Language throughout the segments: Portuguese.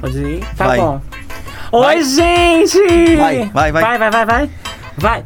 Pode ir? Tá Vai. bom. Oi, Vai. gente! Vai, vai, vai. Vai, vai, vai, vai. Vai.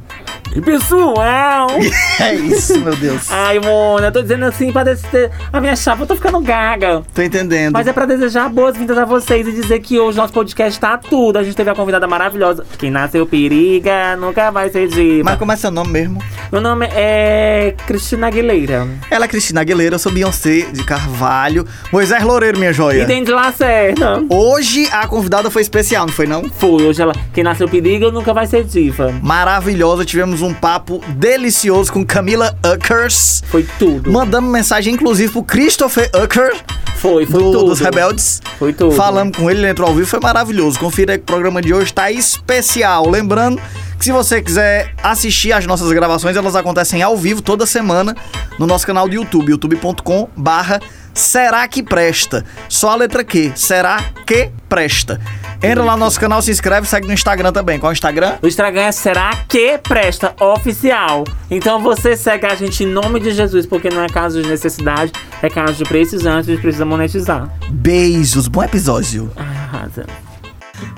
E pessoal! É isso, meu Deus. Ai, Mona, eu tô dizendo assim pra descer a minha chapa, eu tô ficando gaga. Tô entendendo. Mas é pra desejar boas-vindas a vocês e dizer que hoje nosso podcast tá tudo. A gente teve a convidada maravilhosa. Quem nasceu periga, nunca vai ser diva. Mas como é seu nome mesmo? Meu nome é Cristina Aguilera. Ela é Cristina Aguilera, eu sou Beyoncé de Carvalho. Moisés Loureiro, minha joia. E tem de Lacerda. Hoje a convidada foi especial, não foi não? Foi, hoje ela. Quem nasceu periga nunca vai ser diva. Maravilhosa, tivemos um papo delicioso com Camila Uckers. Foi tudo. Mandamos mensagem, inclusive, pro Christopher Ucker, Foi, foi do- tudo. dos Rebeldes. Foi tudo. Falamos com ele, ele entrou ao vivo, foi maravilhoso. Confira aí que o programa de hoje tá especial. Lembrando que se você quiser assistir as nossas gravações, elas acontecem ao vivo toda semana no nosso canal do YouTube, youtube.com barra Será que presta? Só a letra Q. Será que presta? Entra lá no nosso canal, se inscreve, segue no Instagram também. Qual é o Instagram? O Instagram é Será que Presta Oficial. Então você segue a gente em nome de Jesus, porque não é caso de necessidade, é caso de precisante, a gente precisa monetizar. Beijos, bom episódio. Arrasa.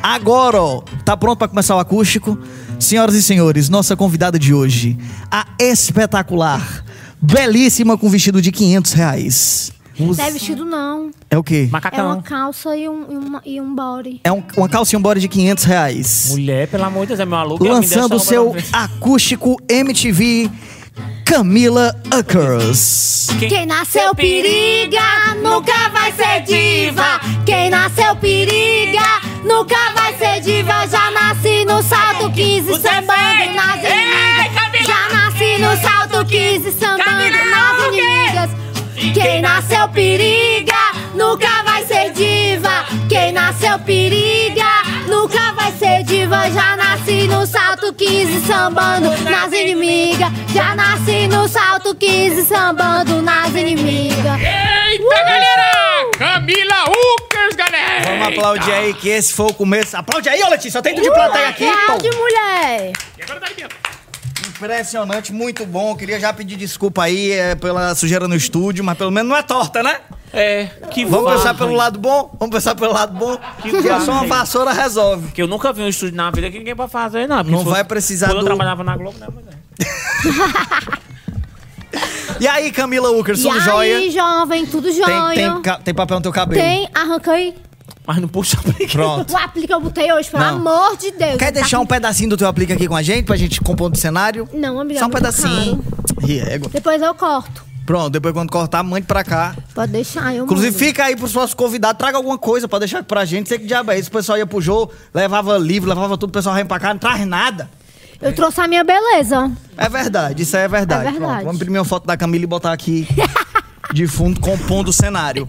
Agora, ó, tá pronto pra começar o acústico? Senhoras e senhores, nossa convidada de hoje, a espetacular, belíssima com vestido de 500 reais. Não é vestido, não. É o quê? É Macacão. uma calça e um, e uma- e um body. É um- uma calcinha body de 500 reais. Mulher, pelo amor de Deus, é meu aluno. Lançando o seu acústico MTV, Camila Uckers. Quem nasceu periga nunca vai ser diva. Quem nasceu periga nunca vai ser diva. Já nasci no salto 15 sambando nas inimigas. Já nasci no salto 15 sambando nas inimigas. Quem nasceu periga nunca vai ser diva. Quem nasceu periga nunca vai ser diva. Já nasci no salto 15 sambando nas inimigas. Já nasci no salto 15 sambando nas inimigas. Eita, galera! Camila Ucas, galera! Vamos aplaudir aí que esse foi o começo. Aplaude aí, ô Letícia, eu tenho de plateia aqui. Aplaude, pô. mulher! E agora tá aí dentro. Impressionante, muito bom. Queria já pedir desculpa aí é, pela sujeira no estúdio, mas pelo menos não é torta, né? É, que Vamos varra, pensar pelo lado bom? Vamos pensar pelo lado bom? Que só uma vassoura resolve. Que eu nunca vi um estúdio na vida que ninguém vai fazer, não. porque Não vai precisar Quando do- eu trabalhava na Globo, né, mulher? E aí, Camila Ucker, E tudo aí, jóia? jovem, tudo Tem, jóia? tem, ca- tem papel no teu cabelo? Tem, arranca aí. Mas não puxa a briga. Pronto. O aplique eu botei hoje, pelo Não. amor de Deus. Quer Tá deixar um com- pedacinho do teu aplique aqui com a gente, pra gente compor do cenário? Não, amiga. Só um é pedacinho. Riego. Depois eu corto. Pronto, depois quando cortar, mande pra cá. Pode deixar, eu Inclusive, mando. fica aí pros nossos convidados, traga alguma coisa pra deixar aqui pra gente. Sei que diabo é isso. O pessoal ia pro jogo, levava livro, levava tudo, o pessoal vem pra cá, não traz nada. Eu trouxe a minha beleza. É verdade, isso aí é verdade. É verdade. Pronto, vamos imprimir uma foto da Camila e botar aqui de fundo, compondo o cenário.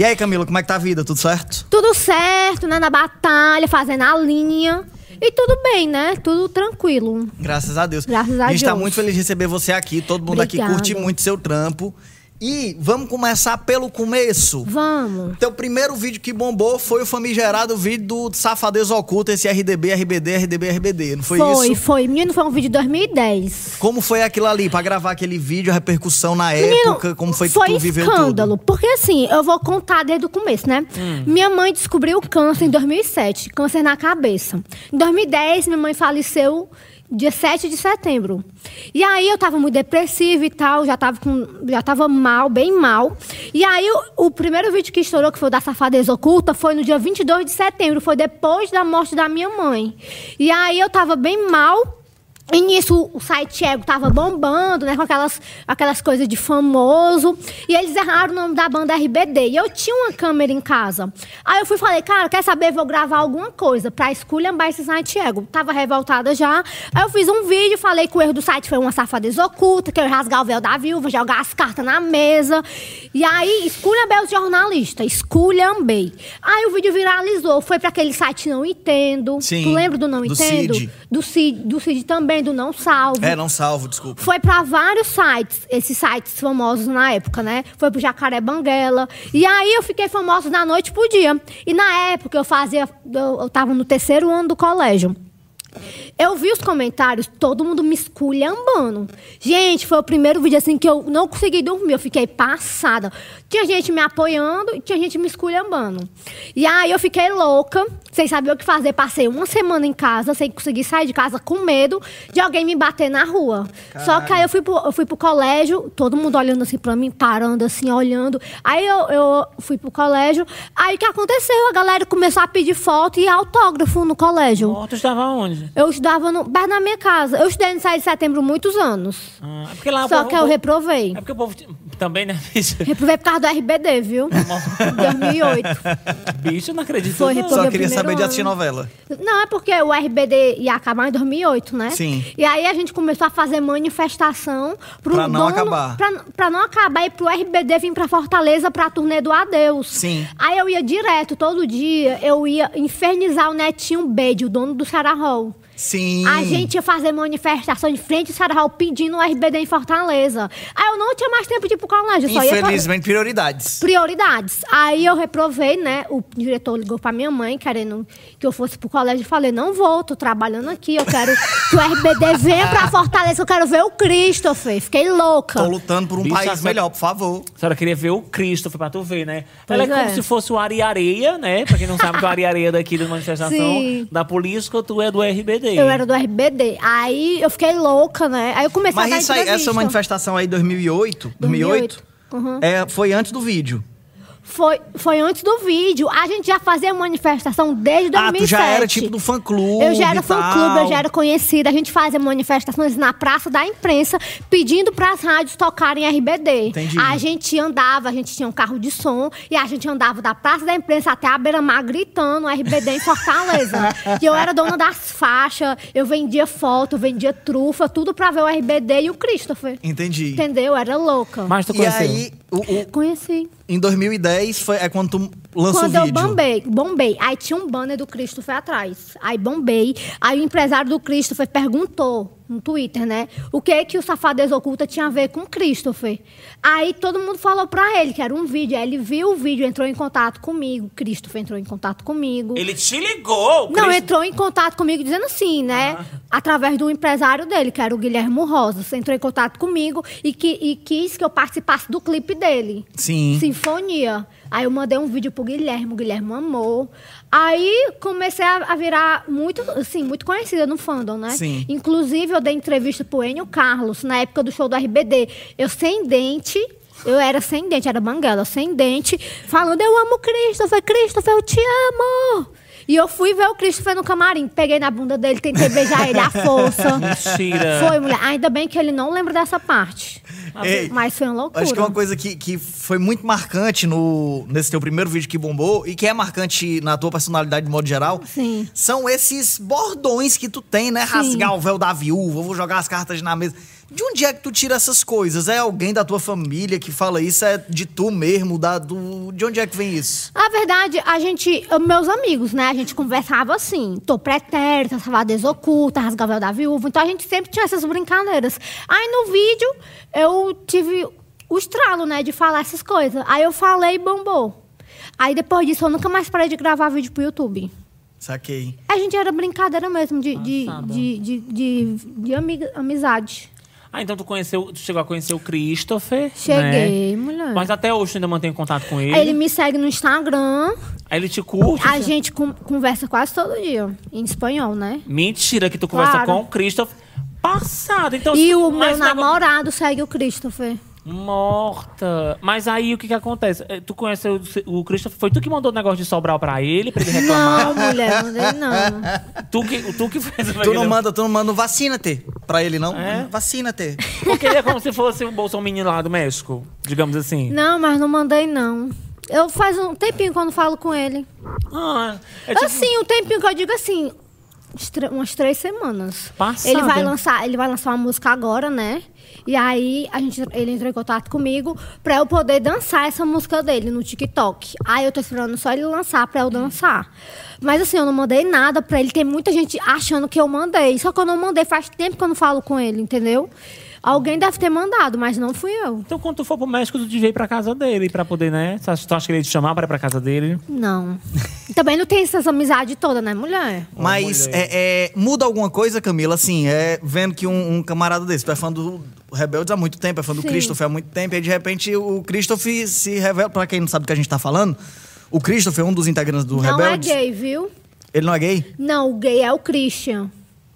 E aí, Camila, como é que tá a vida? Tudo certo? Tudo certo, né? Na batalha, fazendo a linha. E tudo bem, né? Tudo tranquilo. Graças a Deus. Graças a A gente tá Deus. muito feliz de receber você aqui. Todo mundo aqui Obrigada. curte muito seu trampo. E vamos começar pelo começo. Vamos. Teu primeiro vídeo que bombou foi o famigerado vídeo do Safadeza Oculta, esse RDB, RBD, RDB, RBD. Não foi, Foi, isso? foi. Menino, foi um vídeo de 2010. Como foi aquilo ali, pra gravar aquele vídeo, a repercussão na Menino, época, como foi que foi tu viveu escândalo. tudo? Porque assim, eu vou contar desde o começo, né? Hum. Minha mãe descobriu câncer em 2007, câncer na cabeça. Em 2010, minha mãe faleceu dia 7 de setembro. E aí eu tava muito depressiva e tal, já tava com já tava mal, bem mal. E aí o, o primeiro vídeo que estourou, que foi o da safadeza oculta, foi no dia 22 de setembro, foi depois da morte da minha mãe. E aí eu tava bem mal, e nisso o site Ego tava bombando, né? Com aquelas, aquelas coisas de famoso. E eles erraram o nome da banda RBD. E eu tinha uma câmera em casa. Aí eu fui e falei, cara, quer saber? Vou gravar alguma coisa pra esculhambar esse site Ego. Tava revoltada já. Aí eu fiz um vídeo, falei que o erro do site foi uma safadeza oculta, que eu ia rasgar o véu da viúva, jogar as cartas na mesa. E aí, esculhambei os jornalistas. Esculhambei. Aí o vídeo viralizou. Foi pra aquele site Não Entendo. Sim, Tu lembra do Não do Entendo? Cid. Do Cid, do Cid também, do Não Salvo. É, não salvo, desculpa. Foi pra vários sites, esses sites famosos na época, né? Foi pro Jacaré Banguela. E aí eu fiquei famosa da noite pro dia. E na época eu fazia. Eu, eu tava no terceiro ano do colégio. Eu vi os comentários, todo mundo me esculhambando. Gente, foi o primeiro vídeo assim que eu não consegui dormir, eu fiquei passada. Tinha gente me apoiando e tinha gente me esculhambando. E aí eu fiquei louca, sem saber o que fazer. Passei uma semana em casa, sem conseguir sair de casa, com medo de alguém me bater na rua. Só que aí eu fui, pro, eu fui pro colégio, todo mundo olhando assim pra mim, parando assim, olhando. Aí eu, eu fui pro colégio. Aí o que aconteceu? A galera começou a pedir foto e autógrafo no colégio. Oh, tu estava onde? Eu estudava no, perto da minha casa. Eu estudei no 7 de setembro muitos anos. Ah, é porque lá o Só povo- que eu reprovei. É porque o povo também, né, bicho? Reprovei por causa do RBD, viu? 2008. Bicho, não acredito. Foi não. Só queria primeiro saber de assistir novela. Não, é porque o RBD ia acabar em 2008, né? Sim. E aí a gente começou a fazer manifestação pro Pra não dono, acabar. Pra, pra não acabar e pro RBD vir pra Fortaleza pra turnê do Adeus. Sim. Aí eu ia direto, todo dia, eu ia infernizar o Netinho Bede, o dono do Sarah Hall. Sim. A gente ia fazer manifestação de frente ao Sarah Hall pedindo o RBD em Fortaleza. Aí eu não tinha mais tempo de ir pro colégio, só ia... Infelizmente, prioridades. Prioridades. Aí eu reprovei, né? O diretor ligou pra minha mãe, querendo que eu fosse pro colégio. e Falei, não vou, tô trabalhando aqui. Eu quero que o RBD venha pra Fortaleza, eu quero ver o Christopher. Fiquei louca. Tô lutando por um Bicho, país melhor, por favor. A senhora queria ver o Cristo, foi pra tu ver, né? Pois Ela é, como é. se fosse o Ari Areia, né? Pra quem não sabe que o Ari Areia daqui da manifestação Sim. da polícia, tu é do RBD. Eu era do RBD. Aí eu fiquei louca, né? Aí eu comecei a dar Mas isso aí, essa manifestação aí, 2008, 2008, 2008, uhum. é, foi antes do vídeo. Foi, foi antes do vídeo. A gente já fazia manifestação desde 2007. Ah, tu já era tipo do fã-clube Eu já era e fã-clube, eu já era conhecida. A gente fazia manifestações na Praça da Imprensa, pedindo para as rádios tocarem RBD. Entendi. A gente andava, a gente tinha um carro de som, e a gente andava da Praça da Imprensa até a Beira-Mar gritando RBD em Fortaleza. e eu era dona das faixas, eu vendia foto, vendia trufa, tudo pra ver o RBD e o Christopher. Entendi. Entendeu? Eu era louca. Mas tu E conheceu? aí, o- o- Conheci. Em 2010, foi, é quando tu lança Quando o eu vídeo. bombei, bombei. Aí tinha um banner do Christopher atrás. Aí bombei. Aí o empresário do Christopher perguntou no Twitter, né? O que que o Safadeza Oculta tinha a ver com o Christopher. Aí todo mundo falou pra ele que era um vídeo. Aí ele viu o vídeo, entrou em contato comigo. Christopher entrou em contato comigo. Ele te ligou, Não, Cristo- entrou em contato comigo dizendo assim, né? Através do empresário dele, que era o Guilherme Rosas. Entrou em contato comigo e, que, e quis que eu participasse do clipe dele. Sim. Sinfonia. Aí eu mandei um vídeo pro Guilherme, o Guilherme amou. Aí comecei a, a virar muito, assim, muito conhecida no fandom, né? Sim. Inclusive, eu dei entrevista pro Enio Carlos, na época do show do RBD. Eu sem dente, eu era sem dente, era banguela, sem dente, falando, eu amo o Christopher, Christopher, eu te amo! E eu fui ver o Christopher no camarim, peguei na bunda dele, tentei beijar ele à força. Mentira. Foi, mulher. Ainda bem que ele não lembra dessa parte. Ei, Mas foi uma loucura. Acho que é uma coisa que, que foi muito marcante no, nesse teu primeiro vídeo que bombou e que é marcante na tua personalidade de modo geral. Sim. São esses bordões que tu tem, né? Rasgar o véu da viúva, vou jogar as cartas na mesa. De onde é que tu tira essas coisas? É alguém da tua família que fala isso? É de tu mesmo? Da, do, de onde é que vem isso? A verdade, a gente, eu- meus amigos, né? A gente conversava assim, tô pretérita, safadeza oculta, rasgavel da viúva. Então a gente sempre tinha essas brincadeiras. Aí no vídeo eu tive o estralo, né, de falar essas coisas. Aí eu falei e bombou. Aí depois disso eu nunca mais parei de gravar vídeo pro YouTube. Saquei. A gente era brincadeira mesmo de, de, de, de, de, de amiga- amizade. Ah, então tu conheceu, tu chegou a conhecer o Christopher. Cheguei, né? mulher. Mas até hoje tu ainda mantém contato com ele. Ele me segue no Instagram. Aí ele te curte. A gente con- conversa quase todo dia. Em espanhol, né? Mentira que tu conversa Claro. com o Christopher. Passado, então. E o meu namorado segue o Christopher. Morta. Mas aí o que que acontece? Eh, Tu conhece o, o Christopher? Foi tu que mandou o negócio de Sobral pra ele, pra ele reclamar? Não, mulher, mandei não. Tu que, tu que fez Tu não manda, tu não manda um vacina-te pra ele, não? É? Vacina-te. Porque ele é como se fosse o Bolsonaro lá do México, digamos assim. Não, mas não mandei não. Eu faz um tempinho quando falo com ele. Ah, é tipo, Assim, um tempinho que eu digo assim, umas três semanas. Passada. Ele vai lançar, ele vai lançar uma música agora, né? E aí a gente, ele entrou em contato comigo pra eu poder dançar essa música dele no TikTok. Aí eu tô esperando só ele lançar pra eu dançar. Mas assim, eu não mandei nada pra ele. Tem muita gente achando que eu mandei. Só que eu não mandei. Faz tempo que eu não falo com ele, entendeu? Alguém deve ter mandado, mas não fui eu. Então, quando tu for pro México, tu devia ir pra casa dele pra poder, né? Tu acha tu acha que ele ia te chamar pra ir pra casa dele? Não. Também não tem essas amizades todas, né, mulher? Mas mulher. é, é, muda alguma coisa, Camila? Assim, é vendo que um, um camarada desse, tu é fã do Rebeldes há muito tempo, é fã do Sim. Christopher há muito tempo, e de repente o Christopher se revela. Pra quem não sabe do que a gente tá falando, o Christopher, um dos integrantes do Não Rebeldes. é gay, viu? Ele não é gay? Não, o gay é o Christian.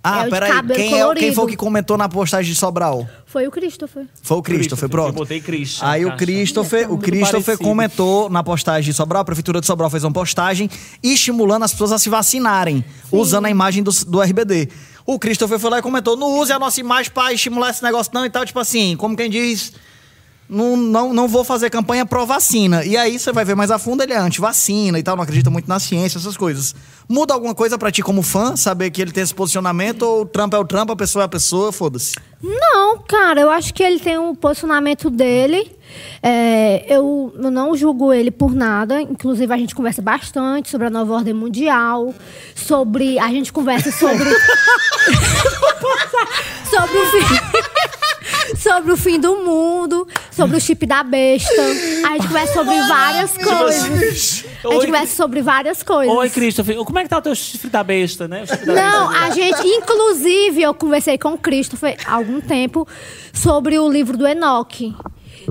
Ah, é peraí. Quem, é, quem foi que comentou na postagem de Sobral? Foi o Christopher. Foi o Christopher, pronto. Eu botei Christian. Aí o. Christopher, o Christopher comentou na postagem de Sobral, a Prefeitura de Sobral fez uma postagem estimulando as pessoas a se vacinarem, usando a imagem do, do RBD. O Christopher foi lá e comentou: não use a nossa imagem pra estimular esse negócio, não, e tal, tipo assim, como quem diz. Não, não, não vou fazer campanha pró-vacina. E aí você vai ver mais a fundo, ele é anti-vacina e tal, não acredita muito na ciência, essas coisas. Muda alguma coisa pra ti como fã, saber que ele tem esse posicionamento, ou o Trump é o Trump, a pessoa é a pessoa, foda-se. Não, cara, eu acho que ele tem o posicionamento dele. É, eu, eu não julgo ele por nada. Inclusive, a gente conversa bastante sobre a nova ordem mundial, sobre. A gente conversa sobre. sobre o. sobre o fim do mundo, sobre o chip da besta. A gente conversa sobre várias coisas. A gente Oi, conversa sobre várias coisas. Oi, Christopher. Como é que tá o teu chifre da besta, né? Da Não, besta. a gente, inclusive, eu conversei com o Christopher há algum tempo sobre o livro do Enoch.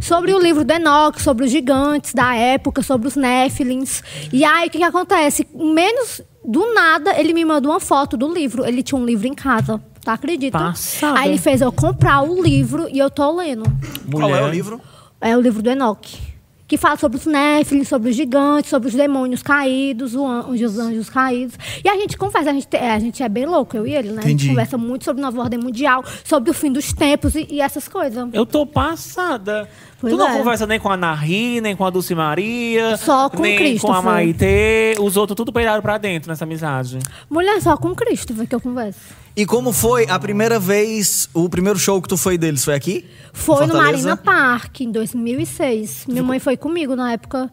Sobre o livro do Enoch, sobre os gigantes da época, sobre os Néfilins. E aí, o que, que acontece? Menos do nada, ele me mandou uma foto do livro. Ele tinha um livro em casa. Tu acredita? Passada. Aí ele fez eu comprar o livro e eu tô lendo. Qual é o Mulher. livro? É o livro do Enoch. Que fala sobre os Néfilins, sobre os gigantes, sobre os demônios caídos, os anjos caídos. E a gente conversa, a gente, te- a gente é bem louco, eu e ele, né? A Entendi. gente conversa muito sobre nova ordem mundial, sobre o fim dos tempos e, e essas coisas. Eu tô passada. Pois tu não é. conversa nem com a Nahi, nem com a Dulce Maria. Só com o Nem com a. Maitê. Os outros tudo pegaram pra dentro nessa amizade. Mulher só com Christopher que eu converso. E como foi a primeira vez, o primeiro show que tu foi deles? Foi aqui? Foi no? Marina Park, em 2006. Minha mãe foi comigo na época.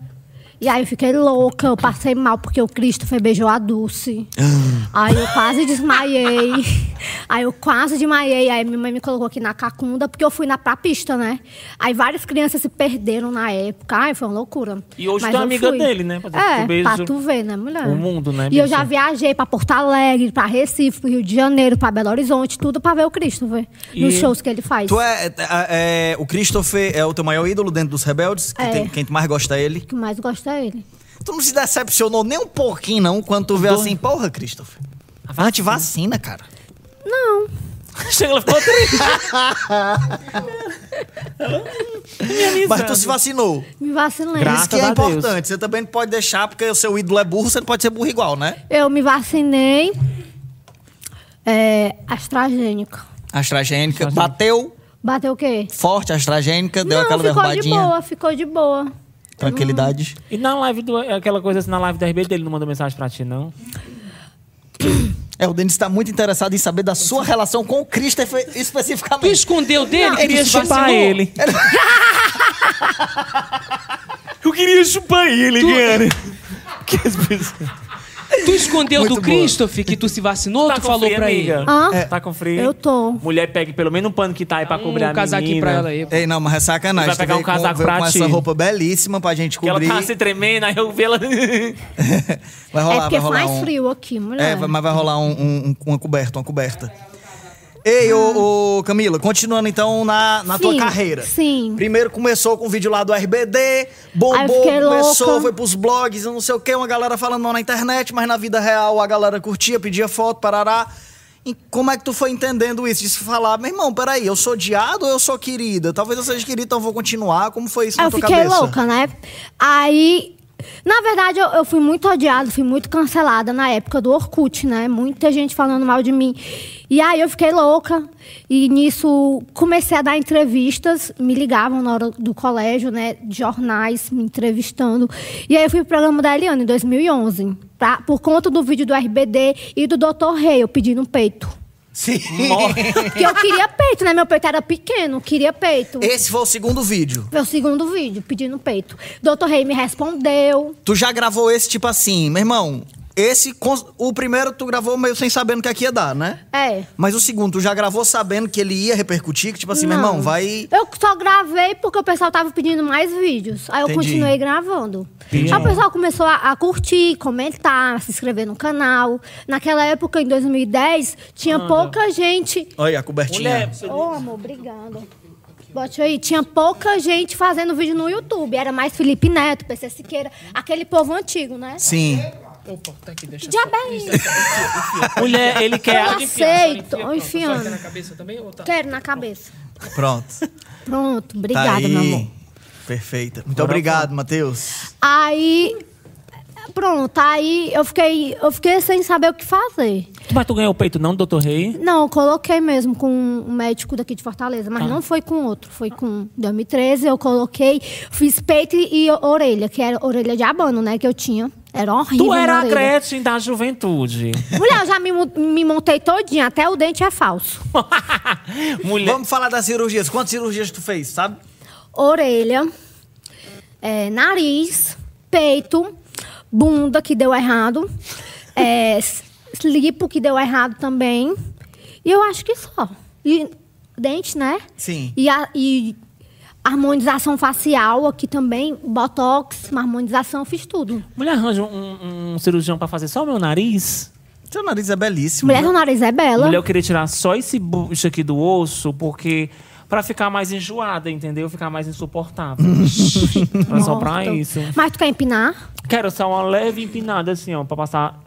E aí eu fiquei louca, eu passei mal porque o Christopher beijou a Dulce. aí eu quase desmaiei. aí eu quase desmaiei. Aí minha mãe me colocou aqui na cacunda, porque eu fui na pra pista, né? Aí várias crianças se perderam na época. Ai, foi uma loucura. E hoje Mas tu é amiga fui. dele, né? Pra tu É, beijo pra tu ver, né, mulher? o mundo, né, E eu já viajei pra Porto Alegre, pra Recife, pro Rio de Janeiro, pra Belo Horizonte, tudo pra ver o Christopher. Nos E- shows que ele faz. Tu é, é- é- O Christopher é o teu maior ídolo dentro dos Rebeldes? É. tem- quem tu mais gosta é ele? Que mais gosta ele. Tu não se decepcionou nem um pouquinho, não, quando tu vê Do- assim, porra, Christopher. Antivacina, cara. Não. Chega, ela ficou triste. Mas tu se vacinou. Me vacinei. Graças Isso que é a Deus. importante. Você também não pode deixar, porque o seu ídolo é burro, você não pode ser burro igual, né? Eu me vacinei. É, AstraZeneca. AstraZeneca. Bateu Bateu o quê? forte a AstraZeneca, deu Não, aquela ficou de derrubadinha. boa, ficou de boa. Tranquilidade. E na live do. Aquela coisa assim, na live do RBD, ele não mandou mensagem pra ti, não? É, o Denis tá muito interessado em saber da sua relação com o Christopher Tu especificamente. escondeu dele? Eu queria chupar ele. Eu queria chupar ele, cara. Tu escondeu Muito do boa. Christopher que tu se vacinou? Tá tu falou frio, pra amiga? ele? Hã? É. Tá com frio? Eu tô. Mulher, pegue pelo menos um pano que tá aí pra cobrir a Um casaquinho menina. pra ela aí. Ei, não, mas é sacanagem. Vai pegar um casaco com, pra com ti. essa roupa belíssima pra gente Que ela cobrir. tá se tremendo, aí eu vi ela... vai rolar, é porque vai rolar faz um... frio aqui, mulher. É, mas vai rolar um- um- uma coberta, uma coberta. Ei, ô, ô, Camila, continuando então na, na tua Sim, carreira. sim. Primeiro começou com o vídeo lá do RBD, Aí eu bombou, fiquei começou, louca. foi pros blogs, eu não sei o que, uma galera falando mal na internet, mas na vida real a galera curtia, pedia foto, parará. E como é que tu foi entendendo isso? De se falar, meu irmão, peraí, eu sou odiado ou eu sou querida? Talvez eu seja querida, então eu vou continuar. Como foi isso na eu tua fiquei cabeça? louca, né? Aí, na verdade, eu, eu fui muito odiada, fui muito cancelada na época do Orkut, né? Muita gente falando mal de mim. E aí eu fiquei louca. E nisso comecei a dar entrevistas, me ligavam na hora do colégio, né? Jornais, me entrevistando. E aí eu fui pro programa da Eliane em 2011, pra, por conta do vídeo do RBD e do Dr. Rei, eu pedindo um peito. Sim. Porque eu queria peito, né? Meu peito era pequeno, queria peito. Esse foi o segundo vídeo. Foi o segundo vídeo, pedindo peito. Doutor Rei me respondeu. Tu já gravou esse tipo assim, meu irmão, esse, o primeiro tu gravou meio sem sabendo o que aqui ia dar, né? É. Mas o segundo, tu já gravou sabendo que ele ia repercutir? Que tipo assim, meu Não. irmão, vai. Eu só gravei porque o pessoal tava pedindo mais vídeos. Aí eu Entendi. continuei gravando. Entendi. Aí o pessoal começou a, a curtir, comentar, se inscrever no canal. Naquela época, em 2010, tinha pouca gente. Olha a cobertinha. Ô, amor, obrigada. Bote aí. Tinha pouca gente fazendo vídeo no YouTube. Era mais Felipe Neto, PC Siqueira, aquele povo antigo, né? Sim. Opa, tá aqui, deixa Que diabo é isso? mulher, ele quer. Eu aceito. enfia, Ô, pronto. A senhora enfiando. quer na cabeça também ou tá? Quero na cabeça. Pronto. Pronto, Tá obrigada, aí. meu amor. Perfeita. Muito Agora obrigado, Matheus. Aí, pronto, aí eu fiquei, eu fiquei sem saber o que fazer. Mas tu ganhou o peito, não, doutor Rei? Não, eu coloquei mesmo com um médico daqui de Fortaleza, mas não foi com outro, foi com 2013. Eu coloquei, fiz peito e orelha, que era orelha de abano, né, que eu tinha. Era horrível. Tu era a. Gretchen da juventude. Mulher, eu já me, me montei todinha, até o dente é falso. mulher. Vamos falar das cirurgias. Quantas cirurgias tu fez, sabe? Orelha, é, nariz, peito, bunda, que deu errado, é, lipo, que deu errado também. E eu acho que só. E dente, né? Sim. E, a, e harmonização facial aqui também, botox, uma harmonização, eu fiz tudo. Mulher arranja um, um cirurgião pra fazer só o meu nariz. Seu nariz é belíssimo. Mulher, né? seu nariz é bela. Mulher, eu queria tirar só esse bucho aqui do osso, porque. Pra ficar mais enjoada, entendeu? Ficar mais insuportável. Era só pra isso. Mas tu quer empinar? Quero só uma leve empinada, assim, ó, pra passar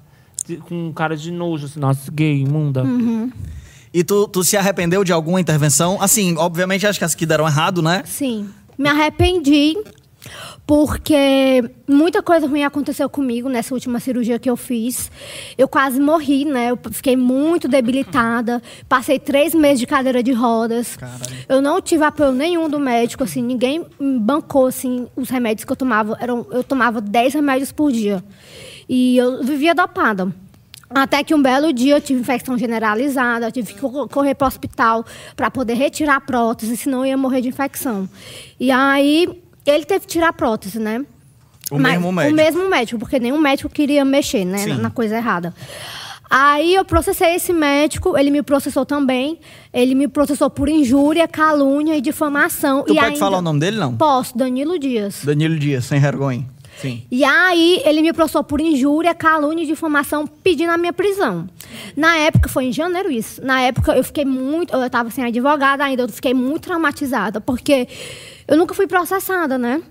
com cara de nojo, assim, nossa, gay, imunda. Uhum. E tu, tu se arrependeu de alguma intervenção? Assim, obviamente, acho que as que deram errado, né? Sim. Me arrependi porque muita coisa ruim aconteceu comigo nessa última cirurgia que eu fiz. Eu quase morri, né? Eu fiquei muito debilitada. Passei três meses de cadeira de rodas. Eu não tive apoio nenhum do médico, assim. Ninguém me bancou, assim, os remédios que eu tomava. Eram, eu tomava 10 remédios por dia. E eu vivia dopada. Até que um belo dia eu tive infecção generalizada, eu tive que co- correr para o hospital para poder retirar a prótese, senão eu ia morrer de infecção. E aí ele teve que tirar a prótese, né? O mesmo médico. O mesmo médico, porque nenhum médico queria mexer, né, na coisa errada. Aí eu processei esse médico, ele me processou também. Ele me processou por injúria, calúnia e difamação. Tu e pode ainda- falar o nome dele, não? Posso, Danilo Dias. Danilo Dias, sem vergonha. Sim. E aí, ele me processou por injúria, calúnia e difamação, pedindo a minha prisão. Na época, foi em janeiro isso. Na época, eu fiquei muito. Eu estava sem advogada ainda, eu fiquei muito traumatizada, porque eu nunca fui processada, né?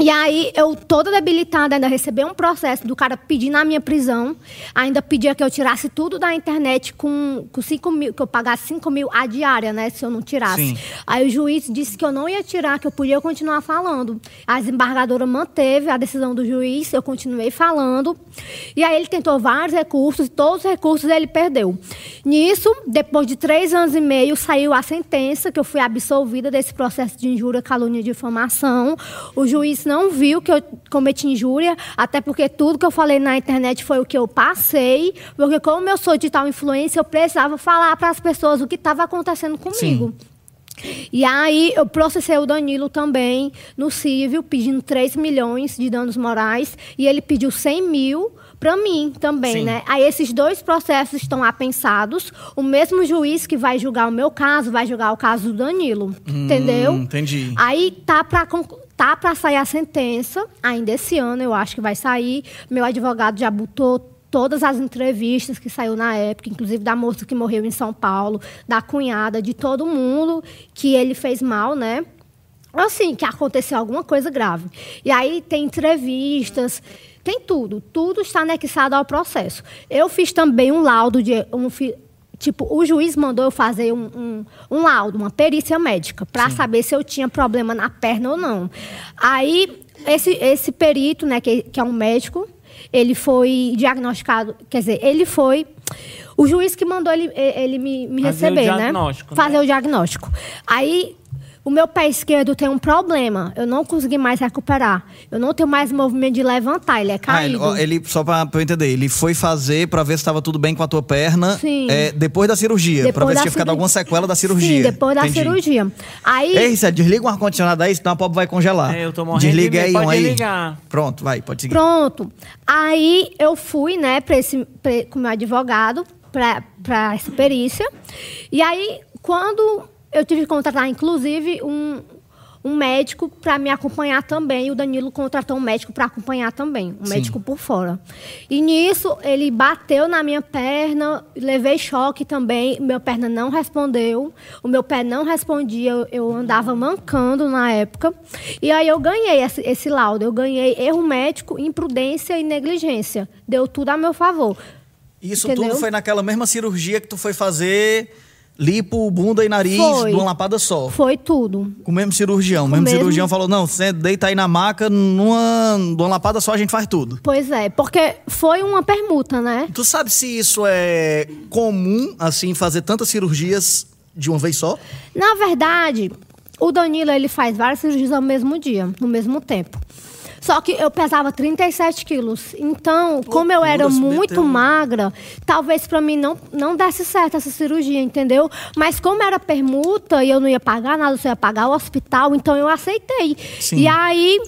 E aí, eu toda debilitada, ainda recebi um processo do cara pedindo a minha prisão. Ainda pedia que eu tirasse tudo da internet com, com 5 mil, que eu pagasse 5 mil a diária, né? Se eu não tirasse. Sim. Aí o juiz disse que eu não ia tirar, que eu podia continuar falando. A desembargadora manteve a decisão do juiz, eu continuei falando. E aí ele tentou vários recursos, todos os recursos ele perdeu. Nisso, depois de três anos e meio, saiu a sentença que eu fui absolvida desse processo de injúria, calúnia e difamação. O juiz não viu que eu cometi injúria, até porque tudo que eu falei na internet foi o que eu passei, porque como eu sou digital influência, eu precisava falar para as pessoas o que estava acontecendo comigo. E aí eu processei o Danilo também no civil, pedindo 3 milhões de danos morais, e ele pediu 100 mil para mim também, Sim. né? Aí esses dois processos estão apensados. O mesmo juiz que vai julgar o meu caso vai julgar o caso do Danilo, entendeu? entendi. Aí tá para tá para sair a sentença, ainda esse ano eu acho que vai sair. Meu advogado já botou todas as entrevistas que saiu na época, inclusive da moça que morreu em São Paulo, da cunhada, de todo mundo que ele fez mal, né? Assim, que aconteceu alguma coisa grave. E aí tem entrevistas, tem tudo. Tudo está anexado ao processo. Eu fiz também um laudo de. Um, tipo, o juiz mandou eu fazer um, um, um laudo, uma perícia médica, para saber se eu tinha problema na perna ou não. Aí, esse, esse perito, né, que, que é um médico, ele foi diagnosticado, quer dizer, ele foi. O juiz que mandou ele, ele me, me Fazer o receber, né? diagnóstico, né? Fazer o diagnóstico. Aí o meu pé esquerdo tem um problema. Eu não consegui mais recuperar. Eu não tenho mais movimento de levantar, ele é Ah, ele, caído. ele- só pra, pra eu entender, ele foi fazer pra ver se estava tudo bem com a tua perna Sim. é, depois da cirurgia, pra Depois ver da se tinha ficado cirurgia. alguma sequela da cirurgia. Sim, depois da Entendi. cirurgia. Aí, Ei, Zé, desliga um ar-condicionado aí, senão a pobre vai congelar. É, eu tô morrendo de Desliga aí pode um aí. desligar. Pronto, vai, pode seguir. pronto. Aí eu fui, né, pra esse, pra, com o meu advogado, pra, pra essa perícia. E aí, quando eu tive que contratar, inclusive, um, um médico para me acompanhar também. O Danilo contratou um médico para acompanhar também, um Sim. médico por fora. E nisso, ele bateu na minha perna, levei choque também. Meu perna não respondeu, o meu pé não respondia, eu, eu andava mancando na época. E aí eu ganhei esse, esse laudo. Eu ganhei erro médico, imprudência e negligência. Deu tudo a meu favor. Isso Entendeu? tudo foi naquela mesma cirurgia que tu foi fazer lipo, bunda e nariz Foi. de uma lapada só. Foi tudo. Com o mesmo cirurgião. O mesmo, mesmo- cirurgião falou: não, você deita aí na maca, numa, numa lapada só a gente faz tudo. Pois é, porque foi uma permuta, né? Tu sabe se isso é comum, assim, fazer tantas cirurgias de uma vez só? Na verdade, o Danilo ele faz várias cirurgias ao mesmo dia, no mesmo tempo. Só que eu pesava 37 quilos. Então, como eu era muito magra, talvez pra mim não, não desse certo essa cirurgia, entendeu? Mas como era permuta e eu não ia pagar nada, eu só ia pagar o hospital, então eu aceitei. Sim. E aí,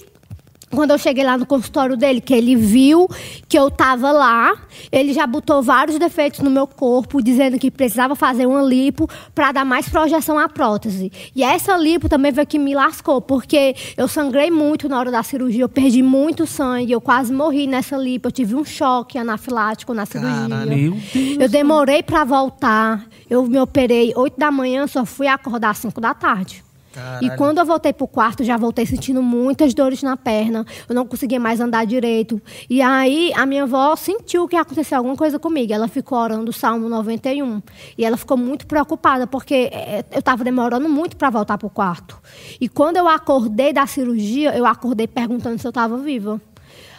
quando eu cheguei lá no consultório dele, que ele viu que eu tava lá, ele já botou vários defeitos no meu corpo, dizendo que precisava fazer uma lipo para dar mais projeção à prótese. E essa lipo também foi que me lascou, porque eu sangrei muito na hora da cirurgia, eu perdi muito sangue, eu quase morri nessa lipo, eu tive um choque anafilático na cirurgia. Caralho. Eu demorei para voltar, eu me operei 8 da manhã, só fui acordar às 5 da tarde. Caralho. E quando eu voltei pro quarto, já voltei sentindo muitas dores na perna. Eu não conseguia mais andar direito. E aí, a minha avó sentiu que ia acontecer alguma coisa comigo. Ela ficou orando o Salmo 91. E ela ficou muito preocupada, porque eh, eu estava demorando muito para voltar pro quarto. E quando eu acordei da cirurgia, eu acordei perguntando se eu estava viva.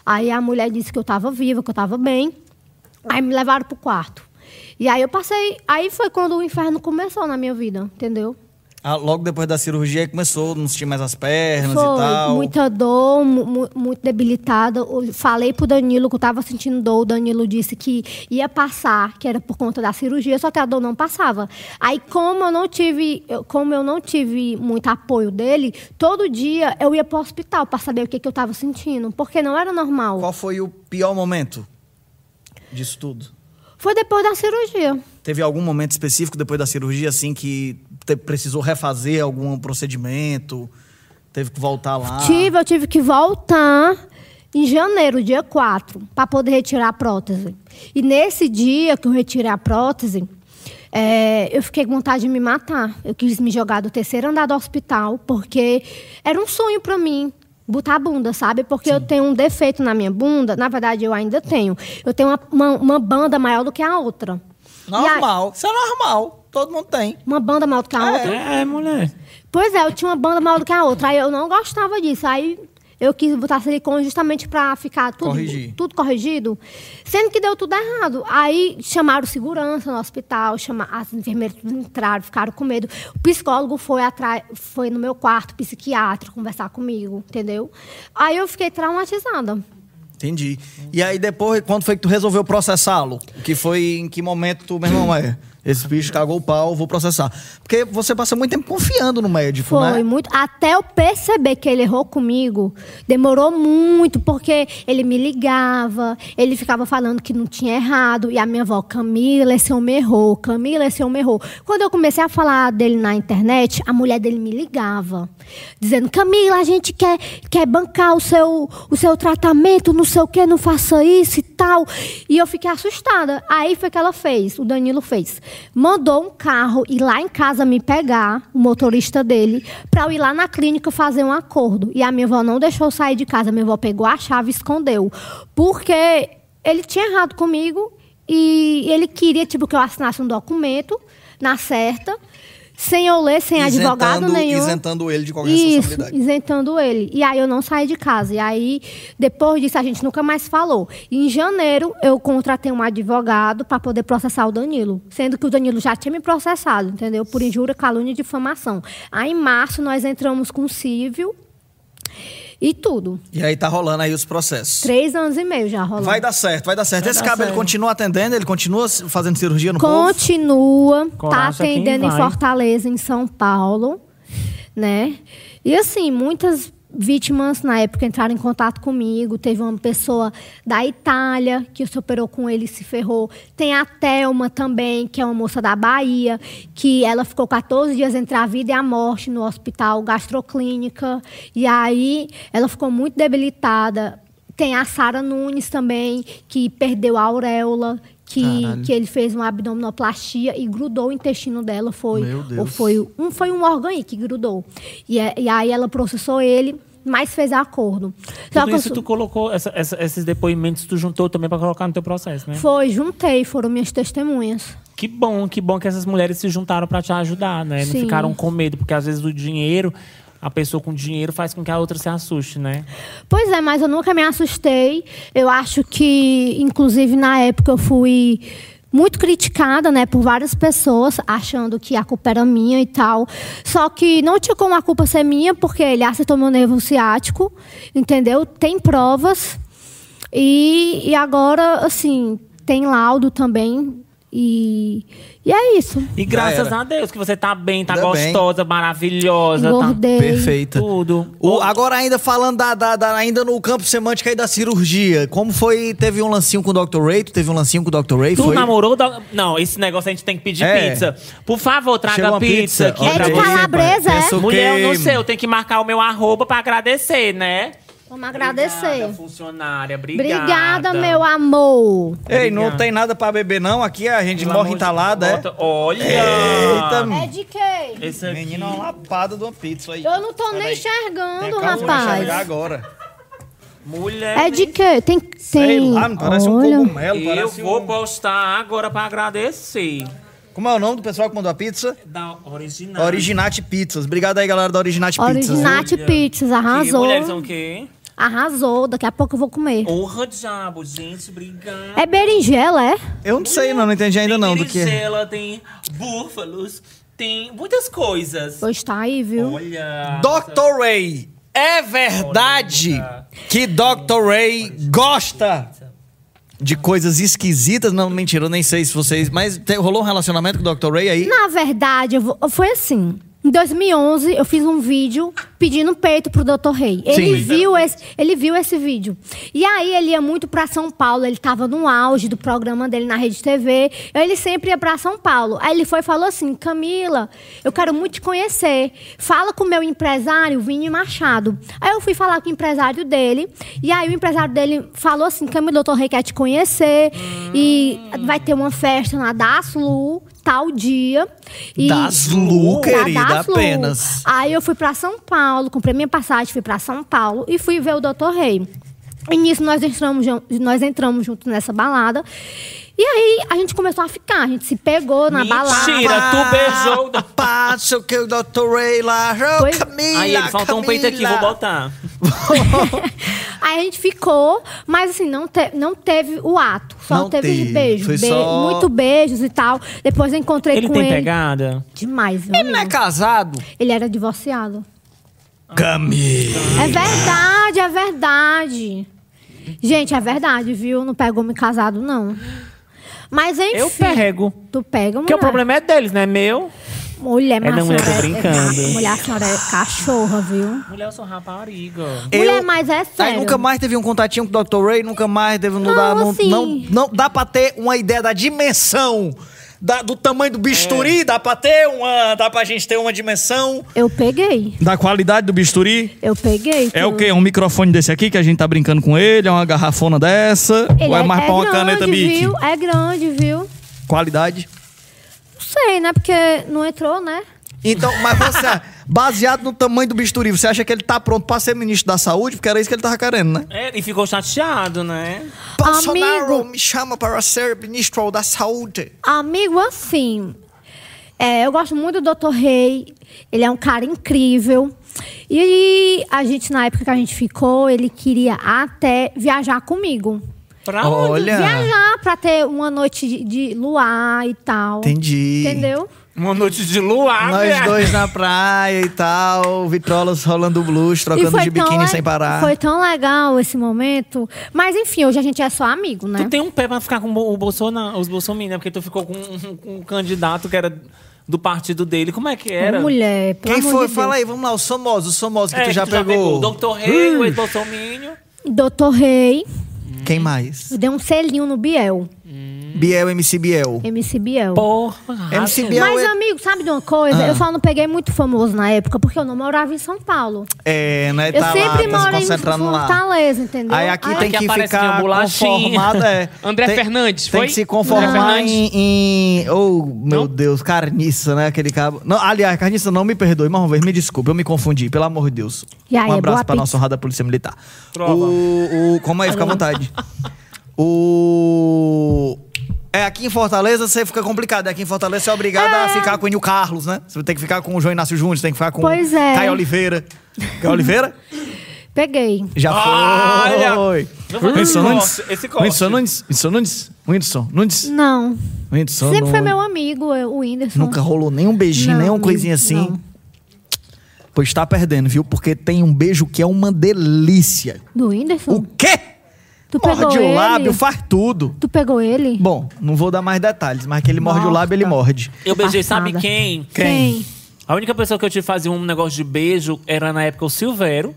Aí a mulher disse que eu estava viva, que eu estava bem. Aí me levaram pro quarto. E aí eu passei. Aí foi quando o inferno começou na minha vida, entendeu? Ah, logo depois da cirurgia começou a não sentir mais as pernas Foi, e tal. muita dor, mu- mu- muito debilitada. Eu falei pro Danilo que eu tava sentindo dor. O Danilo disse que ia passar, que era por conta da cirurgia, só que a dor não passava. Aí, como eu não tive, como eu não tive muito apoio dele, todo dia eu ia pro hospital para saber o que, que eu tava sentindo, porque não era normal. Qual foi o pior momento disso tudo? Foi depois da cirurgia. Teve algum momento específico depois da cirurgia, assim, que te- precisou refazer algum procedimento? Teve que voltar lá? Tive, eu tive que voltar em janeiro, dia 4, para poder retirar a prótese. E nesse dia que eu retirei a prótese, é, eu fiquei com vontade de me matar. Eu quis me jogar do terceiro andar do hospital, porque era um sonho para mim. Botar a bunda, sabe? Porque eu tenho um defeito na minha bunda. Na verdade, eu ainda tenho. Eu tenho uma, uma, uma banda maior do que a outra. Normal. Isso é normal. Todo mundo tem. uma banda maior do que a outra. É, mulher. Pois é, eu tinha uma banda maior do que a outra. Aí eu não gostava disso. Aí eu quis botar silicone justamente pra ficar tudo, Corrigir. tudo corrigido. Sendo que deu tudo errado. Aí chamaram segurança no hospital, chama, as enfermeiras entraram, ficaram com medo. O psicólogo foi atrás, foi no meu quarto, psiquiatra, conversar comigo, entendeu? Aí eu fiquei traumatizada. Entendi. E aí depois, quando foi que tu resolveu processá-lo? Que foi em que momento tu, meu irmão, é? Esse bicho cagou o pau, vou processar. Porque você passa muito tempo confiando no médico, Foi né? muito. Até eu perceber que ele errou comigo, demorou muito, porque ele me ligava, ele ficava falando que não tinha errado. E a minha avó, Camila, esse homem errou, Camila, esse homem errou. Quando eu comecei a falar dele na internet, a mulher dele me ligava, dizendo: Camila, a gente quer, quer bancar o seu, o seu tratamento, não sei o quê, não faça isso e tal. E eu fiquei assustada. Aí foi que ela fez, o Danilo fez. Mandou um carro ir lá em casa me pegar, o motorista dele, para eu ir lá na clínica fazer um acordo. E a minha avó não deixou eu sair de casa. A minha avó pegou a chave e escondeu. Porque ele tinha errado comigo e ele queria tipo, que eu assinasse um documento na certa sem eu ler, sem advogado Isentando- nenhum. Isentando ele de qualquer Isso, responsabilidade. isentando ele. E aí eu não saí de casa. E aí, depois disso, a gente nunca mais falou. E em janeiro, eu contratei um advogado para poder processar o Danilo. Sendo que o Danilo já tinha me processado, entendeu? Por injúria, calúnia e difamação. Aí, em março, nós entramos com civil e tudo. E aí tá rolando aí os processos. Três anos e meio já rolando. Vai dar certo, vai dar certo. Vai Esse dar cabo, ele certo. continua atendendo? Ele continua fazendo cirurgia no povo? Continua, tá é quem atendendo em. Fortaleza, em São Paulo, né? E assim, muitas vítimas na época entraram em contato comigo. Teve uma pessoa da Itália que se operou com ele e se ferrou. Tem a Thelma também, que é uma moça da Bahia, que ela ficou 14 dias entre a vida e a morte no hospital gastroclínica. E aí ela ficou muito debilitada. Tem a Sara Nunes também, que perdeu a auréola, que, Caralho. que ele fez uma abdominoplastia e grudou o intestino dela. Foi, Meu Deus. Ou foi um, foi um órgão aí que grudou. E, é- e aí ela processou ele, mas fez acordo. Só Tudo eu isso sou- tu colocou, essa- essa- esses depoimentos tu juntou também pra colocar no teu processo, né? Foi, juntei, foram minhas testemunhas. Que bom, que bom que essas mulheres se juntaram pra te ajudar, né? Não Sim. ficaram com medo, porque às vezes o dinheiro, a pessoa com dinheiro faz com que a outra se assuste, né? Pois é, mas eu nunca me assustei. Eu acho que, inclusive, na época eu fui muito criticada, né, por várias pessoas, achando que a culpa era minha e tal. Só que não tinha como a culpa ser minha, porque ele acertou meu nervo ciático, entendeu? Tem provas. E, e agora, assim, tem laudo também. E, e é isso. E graças a Deus que você tá bem, tá Ainda bem. gostosa, maravilhosa, tá Engordei. Perfeita. tudo. O- agora ainda falando da, da- da- ainda no campo semântico aí da cirurgia, como foi, teve um lancinho com o Dr. Ray, tu teve um lancinho com o Dr. Ray, Tu foi? namorou? Não, esse negócio a gente tem que pedir É. pizza. Por favor, traga pizza, pizza. aqui É pra de você. calabresa, é? Mulher, eu não sei, eu tenho que marcar o meu arroba pra agradecer, né? Vamos agradecer. Obrigada, funcionária, obrigada. Obrigada, meu amor. Ei, não tem nada pra beber não, aqui a gente Pelo morre entalada, é? Olha! Eita, É de quê? Esse aqui. menina, uma lapada de uma pizza aí. Eu não tô nem Peraí. enxergando, vou enxergar rapaz. agora. Mulher. É de quê? Tem. tem... Sei lá, parece Olha. um cogumelo, Eu parece vou um... postar agora pra agradecer. Como é o nome do pessoal que mandou a pizza? Da original. Originate Pizzas. Obrigado aí, galera da Originate Pizzas. Originate. Pizzas, Que arrasou. mulheres são o quê? Arrasou. Daqui a pouco eu vou comer. Honra diabo, gente, obrigado. É berinjela, é? Eu não sei, não, não entendi ainda tem não do que é. berinjela, tem búfalos, tem muitas coisas. Pois tá aí, viu? Olha. Dr. Ray, é verdade Olha. que Dr. Ray gosta de coisas esquisitas? Não, mentira, eu nem sei se vocês... Mas rolou um relacionamento com o Dr. Ray aí? Na verdade, vou- foi assim. Em 2011, eu fiz um vídeo pedindo peito pro Dr. Rei. Ele Sim. viu, esse, ele viu esse vídeo. E aí ele ia muito pra São Paulo, ele tava no auge do programa dele na Rede TV. Ele sempre ia pra São Paulo. Aí ele foi e falou assim: Camila, eu quero muito te conhecer. Fala com o meu empresário, Vini Machado. Aí eu fui falar com o empresário dele. E aí o empresário dele falou assim: Camila, o Dr. Rei quer te conhecer. E vai ter uma festa na Daslu, tal dia. E Daslu, Da querida, apenas. Aí eu fui pra São Paulo, comprei minha passagem, fui pra São Paulo e fui ver o Dr. Rei. E nisso nós entramos, nós entramos junto nessa balada. E aí a gente começou a ficar, a gente se pegou na balada. Mentira, tu beijou. o- Passa o que o Dr. Ray lá. Oh, Camila, Aí ele faltou um peito aqui, Camila. vou botar. Aí a gente ficou, mas assim, não, te- não teve o ato. Só Não teve, teve, beijo. foi be- só- Muito beijos e tal. Depois eu encontrei Ele com tem ele. pegada? Demais, viu, Ele não é casado? Ele era divorciado. Camila. É verdade, é verdade. Gente, é verdade, viu? Não pegou me casado, não. Mas enfim. Eu pego. Tu pega, mulher. Porque o problema é deles, não é meu. Mulher, mas É, a não, eu tô senhora brincando. mulher, a senhora é cachorra, viu? Mulher, eu sou rapariga. Mulher, Eu- mas é Aí sério. nunca mais teve um contatinho com o Dr. Ray, nunca mais teve. Não, Não, dá, não, assim- não, não dá pra ter uma ideia da dimensão. da- do tamanho do É. bisturi, dá pra ter uma. Dá pra gente ter uma dimensão. Eu peguei. Da qualidade do bisturi. Eu peguei. É o quê? Um microfone desse aqui que a gente tá brincando com ele? É uma garrafona dessa? Ele ou é mais pra uma grande, caneta Bic? viu? É grande, viu? Qualidade. Não sei, né? Porque não entrou, né? Então, mas você, baseado no tamanho do bisturi, você acha que ele tá pronto pra ser ministro da saúde? Porque era isso que ele tava querendo, né? É, e ficou chateado, né? Bolsonaro Amigo. me chama para ser ministro da saúde. Amigo, assim. É, eu gosto muito do Dr. Rei. Ele é um cara incrível. E a gente, na época que a gente ficou, ele queria até viajar comigo. Pra onde? Olha, Viajar pra ter uma noite de, de luar e tal. entendi. Entendeu? Uma noite de luar, Nós dois na praia e tal, vitrolas rolando blues, trocando de biquíni le- sem parar. Foi tão legal esse momento. Mas enfim, hoje a gente é só amigo, né? Tu tem um pé pra ficar com o Bolsonaro, os Bolsonaro, né? Porque tu ficou com um, com um candidato que era do partido dele. Como é que era? Mulher, pelo Quem amor foi? de Fala Deus. aí, vamos lá, os famosos, os famosos que É, tu já tu pegou. O Dr. Rei, o ex-Bolsominion. Doutor Rei. Quem mais? Eu dei um selinho no Biel. Biel, MC Biel. MC Biel. Porra. MC. Biel Mas, é- amigo, sabe de uma coisa? Ah. Eu só não peguei muito famoso na época, porque eu não morava em São Paulo. É, né? Eu Tá lá, sempre tá se moro em. Fortaleza, entendeu? Aí aqui tem Aqui que minha ficar conformado, é. André tem, Fernandes, Tem foi? que se André conformar Fernandes? em, em- Oh, meu Deus, carniça, né? Aquele cabo. Não, aliás, carniça, não me perdoe, mas uma vez, me desculpe, eu me confundi, pelo amor de Deus. E aí, um abraço boa pra pizza. nossa honrada Polícia Militar. Prova. O, o. Como aí, fica à vontade. O. É, aqui em Fortaleza você fica complicado. Aqui em Fortaleza você é obrigado a ficar com o Enio Carlos, né? Você tem que ficar com o João Inácio Júnior, você tem que ficar com Pois é. Caio Oliveira. Caio Oliveira? Peguei. Já Olha! foi. Não vou Whindersson esse Nunes. esse corte. Whindersson Nunes. Whindersson Nunes. Whindersson Nunes. Não. Whindersson Sempre foi meu amigo, o Whindersson. Nunca rolou nem um beijinho, Não, nem uma coisinha assim. não. Pois tá perdendo, viu? Porque tem um beijo que é uma delícia. Do Whindersson? O quê? Tu pegou Morde ele? o lábio, faz tudo. Tu pegou ele? Bom, não vou dar mais detalhes, mas que ele morde o Nossa. lábio, ele morde. Eu beijei, sabe Passada. quem? Quem? A única pessoa que eu tive que fazer um negócio de beijo era na época o Silvério.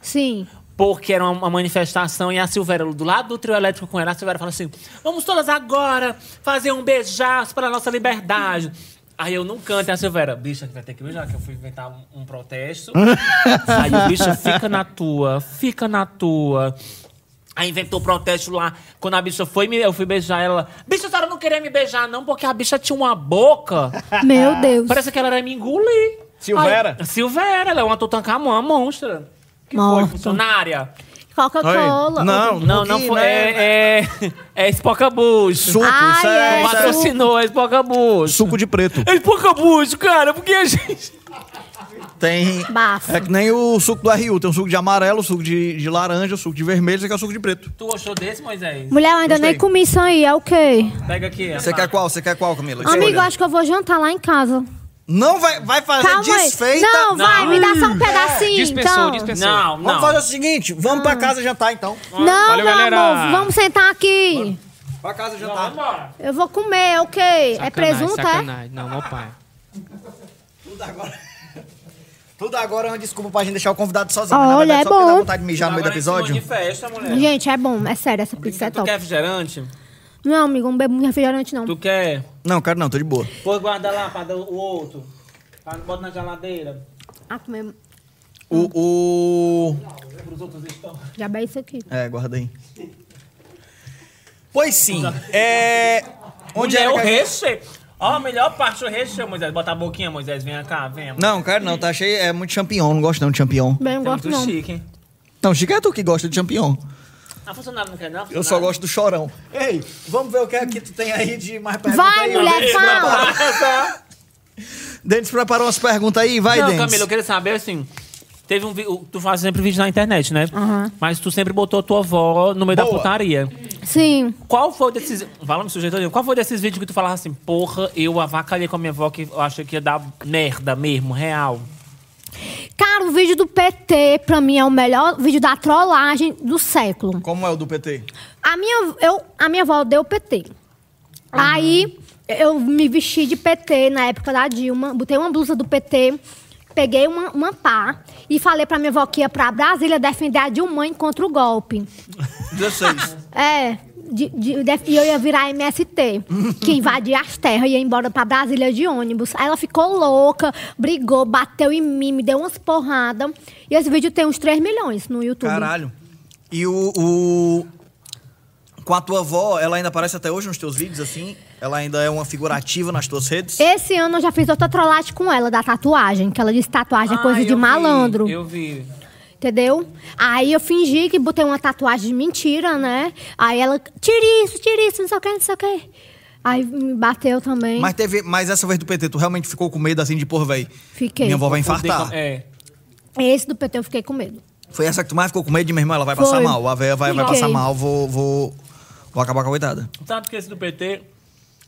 Sim. Porque era uma, uma manifestação e a Silvéria, do lado do trio elétrico com ela, a Silvéria falou assim: vamos todas agora fazer um beijaço para a nossa liberdade. Aí eu não canto, e a Silvéria, bicha, que vai ter que beijar, que eu fui inventar um, um protesto. Aí o bicho fica na tua, fica na tua. Aí inventou o protesto lá. Quando a bicha foi, me- eu fui beijar ela. Bicha, a senhora não queria me beijar, não, porque a bicha tinha uma boca. Meu Deus. Parece que ela era me engolir. Silvéria? Aí- Silvéria, ela é uma Tutankamon, uma monstra. Que foi, Morta. funcionária? Coca-Cola. Não, Não, não foi. né? É, é, é. Suco, Ai, isso é, é, é Patrocinou é suco de preto. É Spocabucho, cara, porque a gente. Tem. Bafo. É que nem o suco do RU. Tem o suco de amarelo, o suco de, de laranja, o suco de vermelho, esse aqui é o suco de preto. Tu gostou desse, Moisés? Mulher, eu ainda Gostei. nem comi isso aí. É o quê? Pega aqui. Você quer qual? Você quer qual, Camila? Amigo, acho que eu vou jantar lá em casa. Não vai, vai fazer Calma aí. desfeita. Não, vai, me dá só um pedacinho, Dispensou, então. dispensou. Não, não. Vamos fazer o seguinte, vamos pra casa jantar então. Não, Valeu, meu galera. amor, vamos sentar aqui. Pra casa Não, jantar. vambora. Eu vou comer, é o quê? é Sacanagem, presunto, é? sacanagem. Não, meu pai. Tudo agora. Tudo agora é uma desculpa pra gente deixar o convidado sozinho. Olha, mas na verdade, é só porque dá bom. vontade de mijar no meio do episódio. de festa, mulher. Gente, é bom, é sério, essa pizza é tu top. quer refrigerante? Não, amigo, não bebo refrigerante, não. Tu quer? Não, quero não, tô de boa. Pois guarda lá pra dar o outro. Pra- Bota na geladeira. Ah, comer. O. o... Pros outros estão. Já bem isso aqui. É, guarda aí. Pois sim. É. Onde Mulher, é o que a gente- recheio. Ó, a melhor parte do recheio, Moisés. Bota a boquinha, Moisés. Vem cá, vem. Não, quero não, tá cheio. É muito champignon, não gosto não de champignon. Bem, não Tem gosto muito não. chique, hein? Não, Chico é tu que gosta de champignon. A funcionária não quer, não? Eu só gosto do chorão. Ei, vamos ver o que é que tu tem aí de mais perguntas Vai, aí. mulher, fala. preparou- Denis preparou umas perguntas aí, vai, Não, Denis. Camila, eu queria saber assim. Teve um vi- o- Tu faz sempre vídeo na internet, né? Mas tu sempre botou tua avó no meio da Boa. putaria. Sim. Qual foi desses. Fala me sujeito. Qual foi desses vídeos que tu falava assim, porra, eu avacalhei com a minha avó que eu achei que ia dar merda mesmo, real? Cara, o vídeo do PT, pra mim, é o melhor vídeo da trollagem do século. Como é o do PT? A minha, eu, a minha avó deu PT. Aí eu me vesti de PT na época da Dilma, botei uma blusa do PT, peguei uma, uma pá e falei pra minha avó que ia pra Brasília defender a Dilma contra o golpe. 16. É, de- de- def- e eu ia virar MST, que invadia as terras, ia embora pra Brasília de ônibus. Aí ela ficou louca, brigou, bateu em mim, me deu umas porradas. E esse vídeo tem uns 3 milhões no YouTube. Caralho. E o, o. Com a tua avó, ela ainda aparece até hoje nos teus vídeos, assim? Ela ainda é uma figura ativa nas tuas redes? Esse ano eu já fiz outra trollagem com ela, da tatuagem, que ela disse tatuagem é coisa Ah, de eu vi, malandro. eu vi. Entendeu? Aí eu fingi que botei uma tatuagem de mentira, né? Aí ela, tira isso, tira isso, não sei o que, não sei o que. Aí me bateu também. Mas teve. Mas essa vez do PT, tu realmente ficou com medo assim de, porra, velho. Fiquei. Minha avó vai infartar. É. Esse do PT eu fiquei com medo. Foi essa que tu mais ficou com medo de, meu irmão, ela vai Foi. passar mal. A véia vai, vai Fiquei. passar mal, vou, vou. Vou acabar com a coitada. Sabe que esse do PT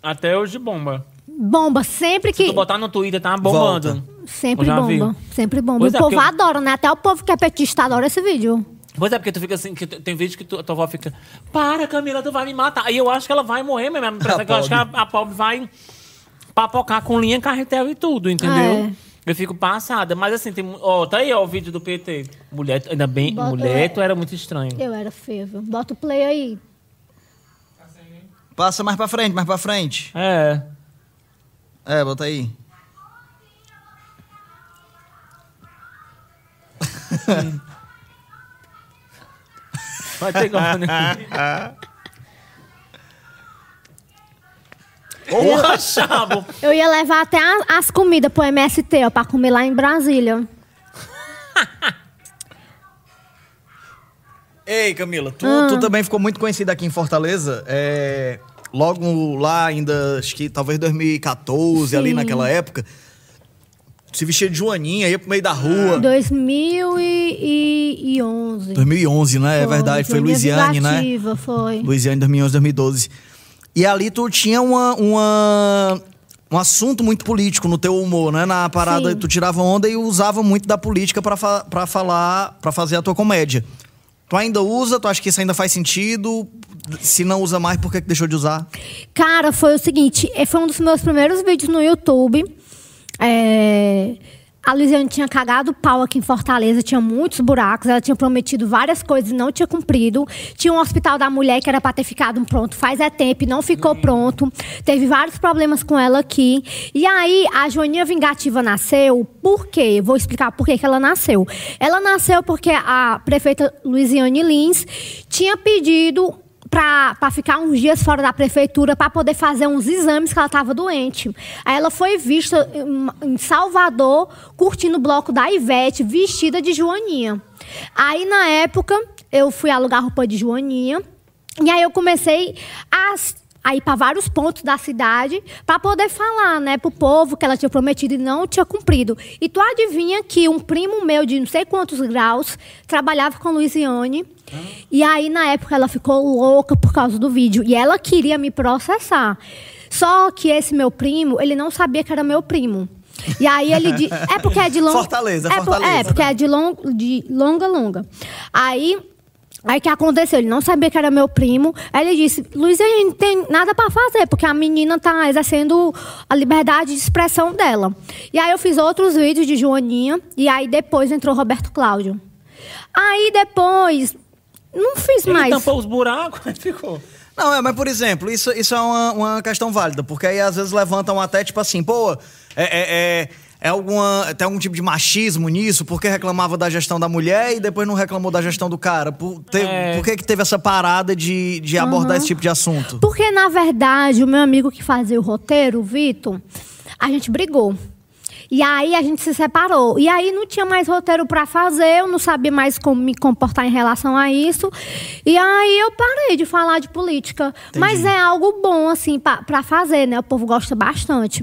até hoje bomba. Bomba, sempre Se que. tu botar no Twitter, tá bombando. Volta. Sempre bomba. viu? Sempre bomba. Pois o é, povo eu- adora, né? Até o povo que é petista adora esse vídeo. Pois é, porque tu fica assim, que tem vídeo que tu, a tua avó fica, para Camila, tu vai me matar. Aí eu acho que ela vai morrer mesmo. A é eu acho que a, a pobre vai papocar com linha, carretel e tudo, entendeu? É. Eu fico passada. Mas assim, tem. Ó, tá aí, ó, o vídeo do PT. Mulher, ainda bem, Bota- mulher, tu era muito estranho. Eu era feia, viu? Bota o play aí. Passa mais pra frente, mais pra frente. É. É, bota aí. Vai ter como, né? Porra, chabo! Eu ia levar até a- as comidas pro MST, ó, pra comer lá em Brasília. Ei, Camila, tu, Ah. tu também ficou muito conhecida aqui em Fortaleza. É, logo lá, ainda, acho que talvez 2014, ali Sim. naquela época. Se vestia de joaninha, ia pro meio da rua. 2011. 2011, né? É verdade, foi Luiziane, né? Foi. Luiziane 2011, 2012. E ali tu tinha uma, uma- um assunto muito político no teu humor, né? Na parada, Sim. tu tirava onda e usava muito da política pra, fa falar, pra fazer a tua comédia. Tu ainda usa? Tu acha que isso ainda faz sentido? Se não usa mais, por que, que deixou de usar? Cara, foi o seguinte, eh, foi um dos meus primeiros vídeos no YouTube. É, A Luiziane tinha cagado pau aqui em Fortaleza, tinha muitos buracos, ela tinha prometido várias coisas e não tinha cumprido. Tinha um hospital da mulher que era pra ter ficado pronto faz é tempo e não ficou pronto. Teve vários problemas com ela aqui. E aí, a Joaninha Vingativa nasceu, por quê? Vou explicar por que que ela nasceu. Ela nasceu porque a prefeita Luiziane Lins tinha pedido para ficar uns dias fora da prefeitura para poder fazer uns exames que ela estava doente. Aí ela foi vista em- Salvador curtindo o bloco da Ivete vestida de Joaninha. Aí na época eu fui alugar roupa de Joaninha e aí eu comecei a a ir para vários pontos da cidade para poder falar, né, pro povo que ela tinha prometido e não tinha cumprido. E tu adivinha que um primo meu de não sei quantos graus trabalhava com Luiziane. E aí na época ela ficou louca por causa do vídeo e ela queria me processar. Só que esse meu primo, ele não sabia que era meu primo. E aí ele disse, é porque é de longa Fortaleza, é, por- Fortaleza, É, porque né? é de, long, de longa longa. Aí Aí o que aconteceu? Ele não sabia que era meu primo. Aí ele disse: Luiz, a gente não tem nada pra fazer, porque a menina tá exercendo a liberdade de expressão dela. E aí eu fiz outros vídeos de Joaninha. E aí depois entrou Roberto Cláudio. Aí depois. Não fiz Ele mais. tampou os buracos, ficou. Não, é, mas por exemplo, isso, isso é uma, uma questão válida, porque aí às vezes levantam até tipo assim, pô, é, é, é, é alguma, tem algum tipo de machismo nisso, porque reclamava da gestão da mulher e depois não reclamou da gestão do cara. Por, te- É. por que, que teve essa parada de, de abordar esse tipo de assunto? Porque, na verdade, o meu amigo que fazia o roteiro, o Vitor, a gente brigou. E aí a gente se separou. E aí não tinha mais roteiro pra fazer, eu não sabia mais como me comportar em relação a isso. E aí eu parei de falar de política. Mas é algo bom, assim, pa- pra fazer, né? O povo gosta bastante.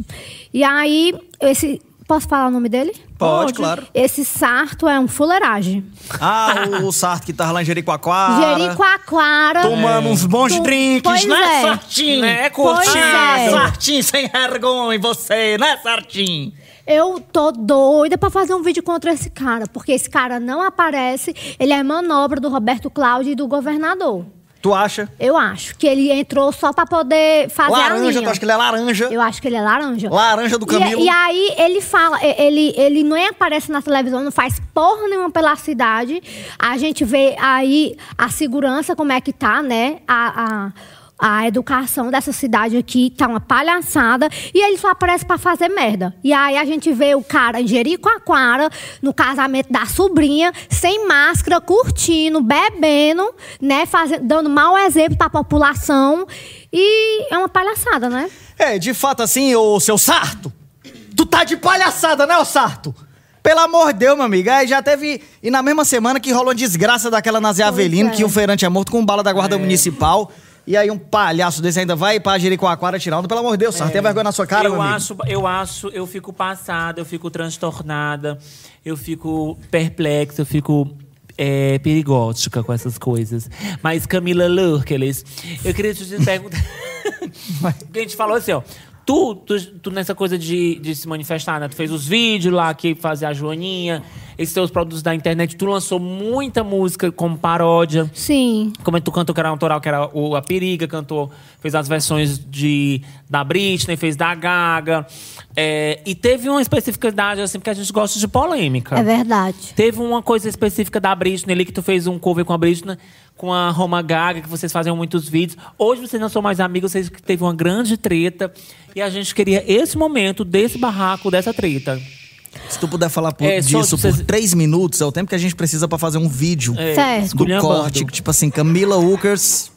E aí, esse. Posso falar o nome dele? Pode, claro. Esse sarto é um fuleiragem. Ah, o Sarto que tava lá em Jericoacoara. Jericoacoara. Tomando uns bons Tu- drinks, pois né, é. Sartinho? Né, Pois é. Sartinho sem vergonha, você, né, Sartinho? Eu tô doida pra fazer um vídeo contra esse cara, porque esse cara não aparece, ele é manobra do Roberto Cláudio e do governador. Tu acha? Eu acho que ele entrou só pra poder fazer a Laranja, linha. tu acha que ele é laranja? Eu acho que ele é laranja. Laranja do Camilo. E, e aí ele fala, ele, ele nem aparece na televisão, não faz porra nenhuma pela cidade. A gente vê aí a segurança, como é que tá, né? A, a, a educação dessa cidade aqui tá uma palhaçada. E ele só aparece pra fazer merda. E aí a gente vê o cara em Jericoacoara, no casamento da sobrinha, sem máscara, curtindo, bebendo, né? Fazendo, dando mau exemplo pra população. E é uma palhaçada, né? É, de fato assim, ô seu Sarto. Tu tá de palhaçada, né, ô Sarto? Pelo amor de Deus, meu amigo. Aí já teve. E na mesma semana que rolou a desgraça daquela na Zé Avelino, é. que o feirante é morto com bala da Guarda Municipal. E aí um palhaço desse ainda vai pra Jericoacoara tirar onda. Pelo amor de Deus, Sarro, tem vergonha na sua cara, eu acho, eu acho, eu fico passada, eu fico transtornada, eu fico perplexa, eu fico é, perigótica com essas coisas. Mas Camila Lurkeles, eu queria te perguntar. A gente falou assim, ó. Tu, tu, tu nessa coisa de, de se manifestar, né? Tu fez os vídeos lá que fazia a Joaninha, esses teus produtos da internet, tu lançou muita música como paródia. Sim. Como tu cantou que era autoral, que era o A Periga, cantou, fez as versões de, da Britney, fez da Gaga. É, e teve uma especificidade, assim, porque a gente gosta de polêmica. É verdade. Teve uma coisa específica da Britney ali, que tu fez um cover com a Britney, com a Roma Gaga, que vocês faziam muitos vídeos. Hoje vocês não são mais amigos, vocês que teve uma grande treta. E a gente queria esse momento, desse barraco, dessa treta. Se tu puder falar por- É, disso vocês- por três minutos, é o tempo que a gente precisa pra fazer um vídeo É, Certo. do corte. que, Tipo assim, Camila Ukers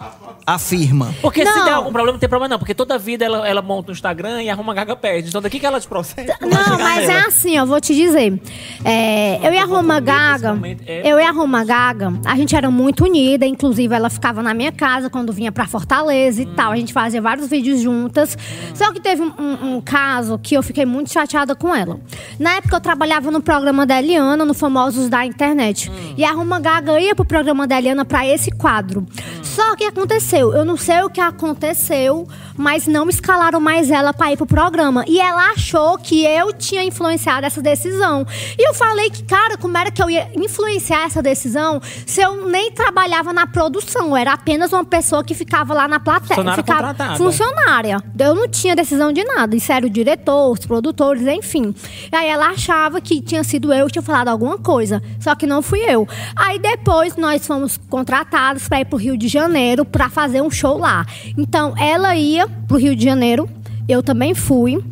afirma. Porque se Não. der algum problema, não tem problema não. Porque toda vida ela, ela monta um Instagram e a Roma Gaga perde. Então daqui que ela te processa. Não, mas é nela. assim, eu vou te dizer. É, eu e a Roma Gaga, é- eu e a Roma Gaga, a gente era muito unida. Inclusive, ela ficava na minha casa quando vinha pra Fortaleza e tal. A gente fazia vários vídeos juntas. Só que teve um, um- um caso que eu fiquei muito chateada com ela. Na época, eu trabalhava no programa da Eliana, no Famosos da Internet. E a Roma Gaga ia pro programa da Eliana pra esse quadro. Só que aconteceu, eu não sei o que aconteceu, mas não escalaram mais ela pra ir pro programa. E ela achou que eu tinha influenciado essa decisão. E eu falei que, cara, como era que eu ia influenciar essa decisão se eu nem trabalhava na produção? Eu era apenas uma pessoa que ficava lá na plateia. Funcionária ficava contratada. funcionária. Eu não tinha decisão de nada. Isso era o diretor, os produtores, enfim. E aí ela achava que tinha sido eu que tinha falado alguma coisa. Só que não fui eu. Aí depois nós fomos contratados para ir pro Rio de Janeiro para fazer um show lá. Então ela ia pro Rio de Janeiro, eu também fui.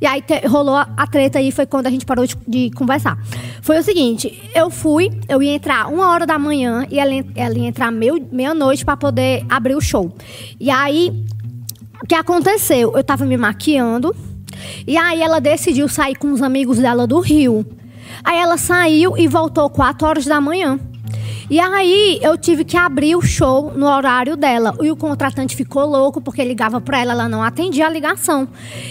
E aí te- rolou a, treta aí, foi quando a gente parou de, de conversar. Foi o seguinte, eu fui, eu ia entrar uma hora da manhã e ela, ela ia entrar meia-noite para poder abrir o show. E aí, o que aconteceu? Eu tava me maquiando e aí ela decidiu sair com os amigos dela do Rio. Aí ela saiu e voltou 4 horas da manhã. E aí eu tive que abrir o show no horário dela. E o contratante ficou louco porque ligava pra ela, ela não atendia a ligação.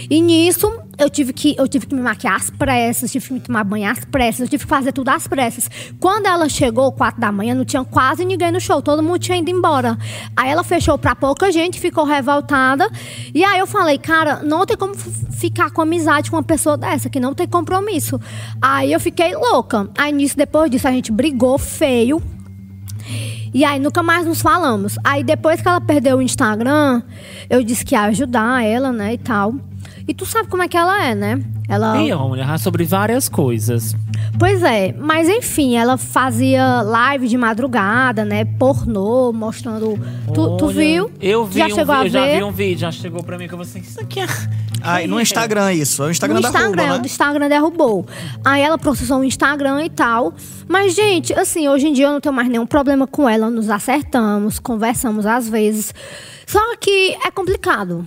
E nisso eu tive que eu tive que me maquiar às pressas, tive que me tomar banho às pressas, eu tive que fazer tudo às pressas. Quando ela chegou, 4 da manhã, não tinha quase ninguém no show, todo mundo tinha ido embora. Aí ela fechou pra pouca gente, ficou revoltada. E aí eu falei, cara, não tem como ficar com amizade com uma pessoa dessa, que não tem compromisso. Aí eu fiquei louca. Aí nisso, depois disso, a gente brigou feio. E aí nunca mais nos falamos. Aí depois que ela perdeu o Instagram, eu disse que ia ajudar ela, né, e tal. E tu sabe como é que ela é, né? Ela E olha, sobre várias coisas. Pois é, mas enfim, ela fazia live de madrugada, né? Pornô, mostrando. Tu, tu viu? Eu vi, Já um, chegou vi- a eu já ver? vi um vídeo, já chegou pra mim que eu falei assim, isso aqui é... Aí, no Instagram, isso. É o Instagram no da Instagram, Ruba, o né? Instagram derrubou. Aí ela processou o Instagram e tal. Mas, gente, assim, hoje em dia eu não tenho mais nenhum problema com ela. Nos acertamos, conversamos às vezes. Só que é complicado.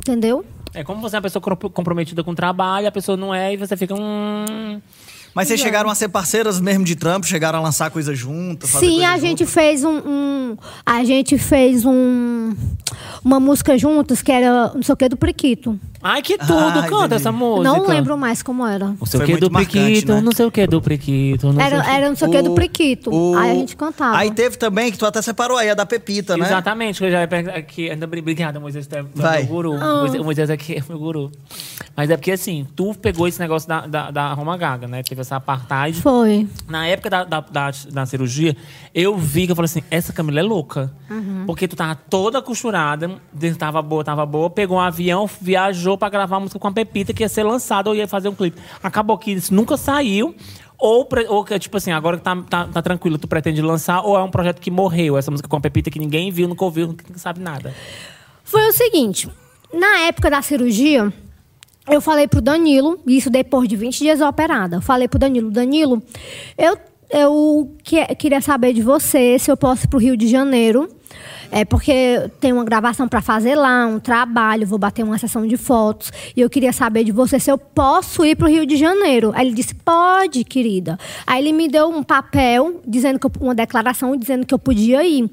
Entendeu? É como você é uma pessoa comprometida com o trabalho, a pessoa não é, e você fica... Hum... Mas vocês chegaram a ser parceiras mesmo de trampo? Chegaram a lançar coisa juntas? Sim, coisa a junto? gente fez um, um- A gente fez um. Uma música juntos que era não sei o que do Priquito. Ai, que tudo, Ah, canta entendi. essa música. Não lembro mais como era. Não sei o que do Priquito, né? não sei o que do Priquito. Não sei o Era, que- era não sei o que do Priquito. o- Aí a gente cantava. Aí teve também, que tu até separou aí, a da Pepita, né? Exatamente, que eu já ia perguntar aqui. Obrigada, Moisés, tu é Vai. meu guru. Ah. Moisés- O Moisés aqui é meu guru. Mas é porque assim, tu pegou esse negócio da, da, da Roma Gaga, né? Teve essa apartheid. Foi. Na época da, da, da, da cirurgia, eu vi que eu falei assim: essa Camila é louca. Uhum. Porque tu tava toda costurada, tava boa, tava boa, pegou um avião, viajou pra gravar música com a Pepita, que ia ser lançada ou ia fazer um clipe. Acabou que isso nunca saiu. Ou, ou que, tipo assim, agora que tá, tá, tá tranquilo, tu pretende lançar, ou é um projeto que morreu, essa música com a Pepita que ninguém viu, nunca ouviu, ninguém sabe nada. Foi o seguinte: na época da cirurgia, eu falei pro Danilo, isso depois de 20 dias operada. Eu falei pro Danilo: Danilo, eu, eu que- queria saber de você se eu posso ir pro Rio de Janeiro É porque tem uma gravação para fazer lá, um trabalho, vou bater uma sessão de fotos. E eu queria saber de você se eu posso ir para o Rio de Janeiro. Aí ele disse: pode, querida. Aí ele me deu um papel, dizendo que eu- uma declaração dizendo que eu podia ir.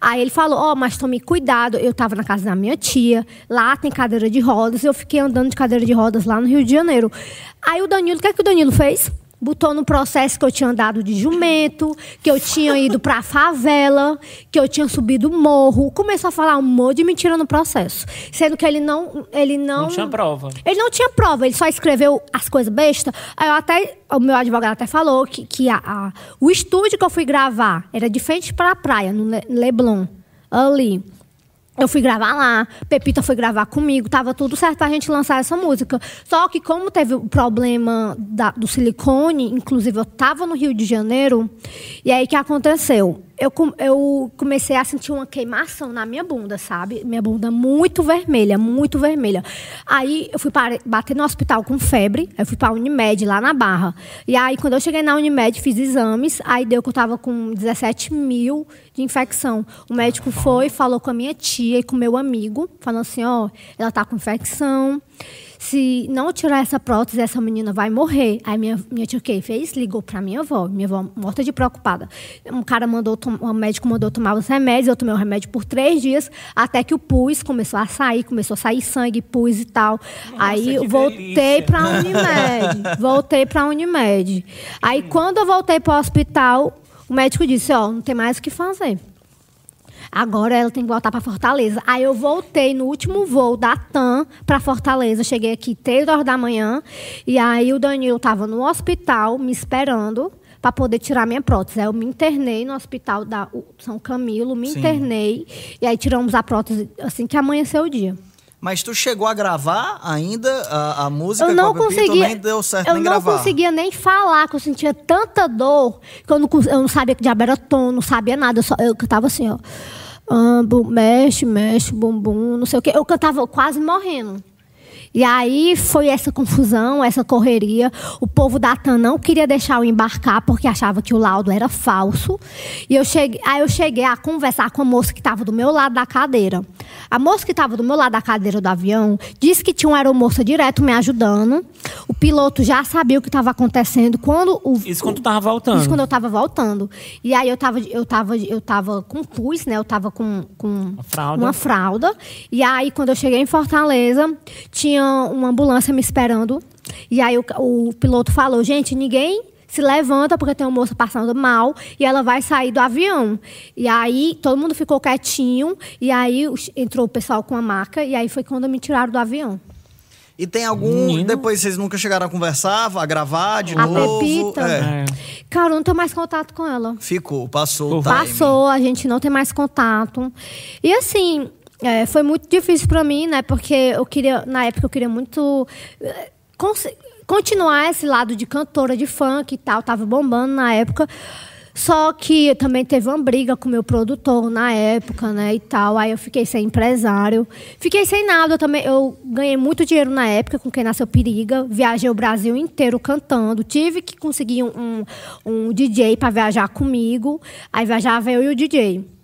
Aí ele falou: ó, mas tome cuidado. Eu estava na casa da minha tia, lá tem cadeira de rodas. Eu fiquei andando de cadeira de rodas lá no Rio de Janeiro. Aí o Danilo, o que é que o Danilo fez? Botou no processo que eu tinha andado de jumento, que eu tinha ido pra favela, que eu tinha subido o morro. Começou a falar um monte de mentira no processo. Sendo que ele não. Ele não, Não tinha prova. Ele não tinha prova, ele só escreveu as coisas bestas. Aí eu até. O meu advogado até falou que, que a- a- o estúdio que eu fui gravar era de frente pra praia, no Le- Leblon. Ali. Eu fui gravar lá, Pepita foi gravar comigo, tava tudo certo pra gente lançar essa música. Só que como teve o problema da- do silicone, inclusive eu tava no Rio de Janeiro, e aí que aconteceu? Eu, eu comecei a sentir uma queimação na minha bunda, sabe? Minha bunda muito vermelha, muito vermelha. Aí eu fui para, bater no hospital com febre, eu fui pra Unimed, lá na Barra. E aí quando eu cheguei na Unimed, fiz exames, aí deu que eu tava com 17 mil de infecção. O médico foi, falou com a minha tia e com meu amigo, falando assim, ó, ela tá com infecção. Se não tirar essa prótese, essa menina vai morrer. Aí minha, minha tia o que fez? Ligou pra minha avó. Minha avó morta de preocupada. Um cara mandou, um médico mandou tomar os remédios. Eu tomei o remédio por três dias, até que o pus começou a sair, começou a sair sangue, pus e tal. Aí que eu voltei delícia. pra Unimed. voltei pra Unimed. Aí quando eu voltei pro hospital, o médico disse, ó, não tem mais o que fazer. Agora ela tem que voltar para Fortaleza. Aí eu voltei no último voo da TAM para Fortaleza. Cheguei aqui três horas da manhã. E aí o Danilo estava no hospital me esperando para poder tirar minha prótese. Aí eu me internei no hospital da São Camilo, me Sim. internei. E aí tiramos a prótese assim que amanheceu o dia. Mas tu chegou a gravar ainda a, a música Eu não com a conseguia. nem deu certo eu nem não gravar? conseguia nem falar, que eu sentia tanta dor que eu não, eu não sabia que diabo era tom, não sabia nada. Eu, só, eu cantava assim, ó. Ah, mexe, mexe, bumbum, não sei o quê. Eu cantava quase morrendo. E aí foi essa confusão, essa correria. O povo da TAM não queria deixar eu embarcar porque achava que o laudo era falso. E eu cheguei, aí eu cheguei a conversar com a moça que estava do meu lado da cadeira. A moça que estava do meu lado da cadeira do avião disse que tinha uma aeromoça direto me ajudando. O piloto já sabia o que estava acontecendo quando o Isso quando tu tava voltando. isso quando eu tava voltando. E aí eu tava, eu tava, eu tava com pus, né? Eu tava com, com fralda. uma fralda. E aí, quando eu cheguei em Fortaleza, tinha uma ambulância me esperando. E aí o, o piloto falou, gente, ninguém se levanta porque tem uma moça passando mal e ela vai sair do avião. E aí todo mundo ficou quietinho. E aí entrou o pessoal com a maca. E aí foi quando me tiraram do avião. E tem algum. Menino. Depois vocês nunca chegaram a conversar, a gravar de A novo? Pepita? É. É. Cara, eu não tenho mais contato com ela. Ficou, passou. Passou, a gente não tem mais contato. E assim, é, foi muito difícil para mim, né? Porque eu queria, na época, eu queria muito eh, continuar esse lado de cantora de funk e tal, tava bombando na época. Só que também teve uma briga com meu produtor na época, né, e tal. Aí eu fiquei sem empresário. Fiquei sem nada eu também. Eu ganhei muito dinheiro na época com quem nasceu Periga. Viajei o Brasil inteiro cantando. Tive que conseguir um, um, um DJ para viajar comigo. Aí viajava eu e o DJ.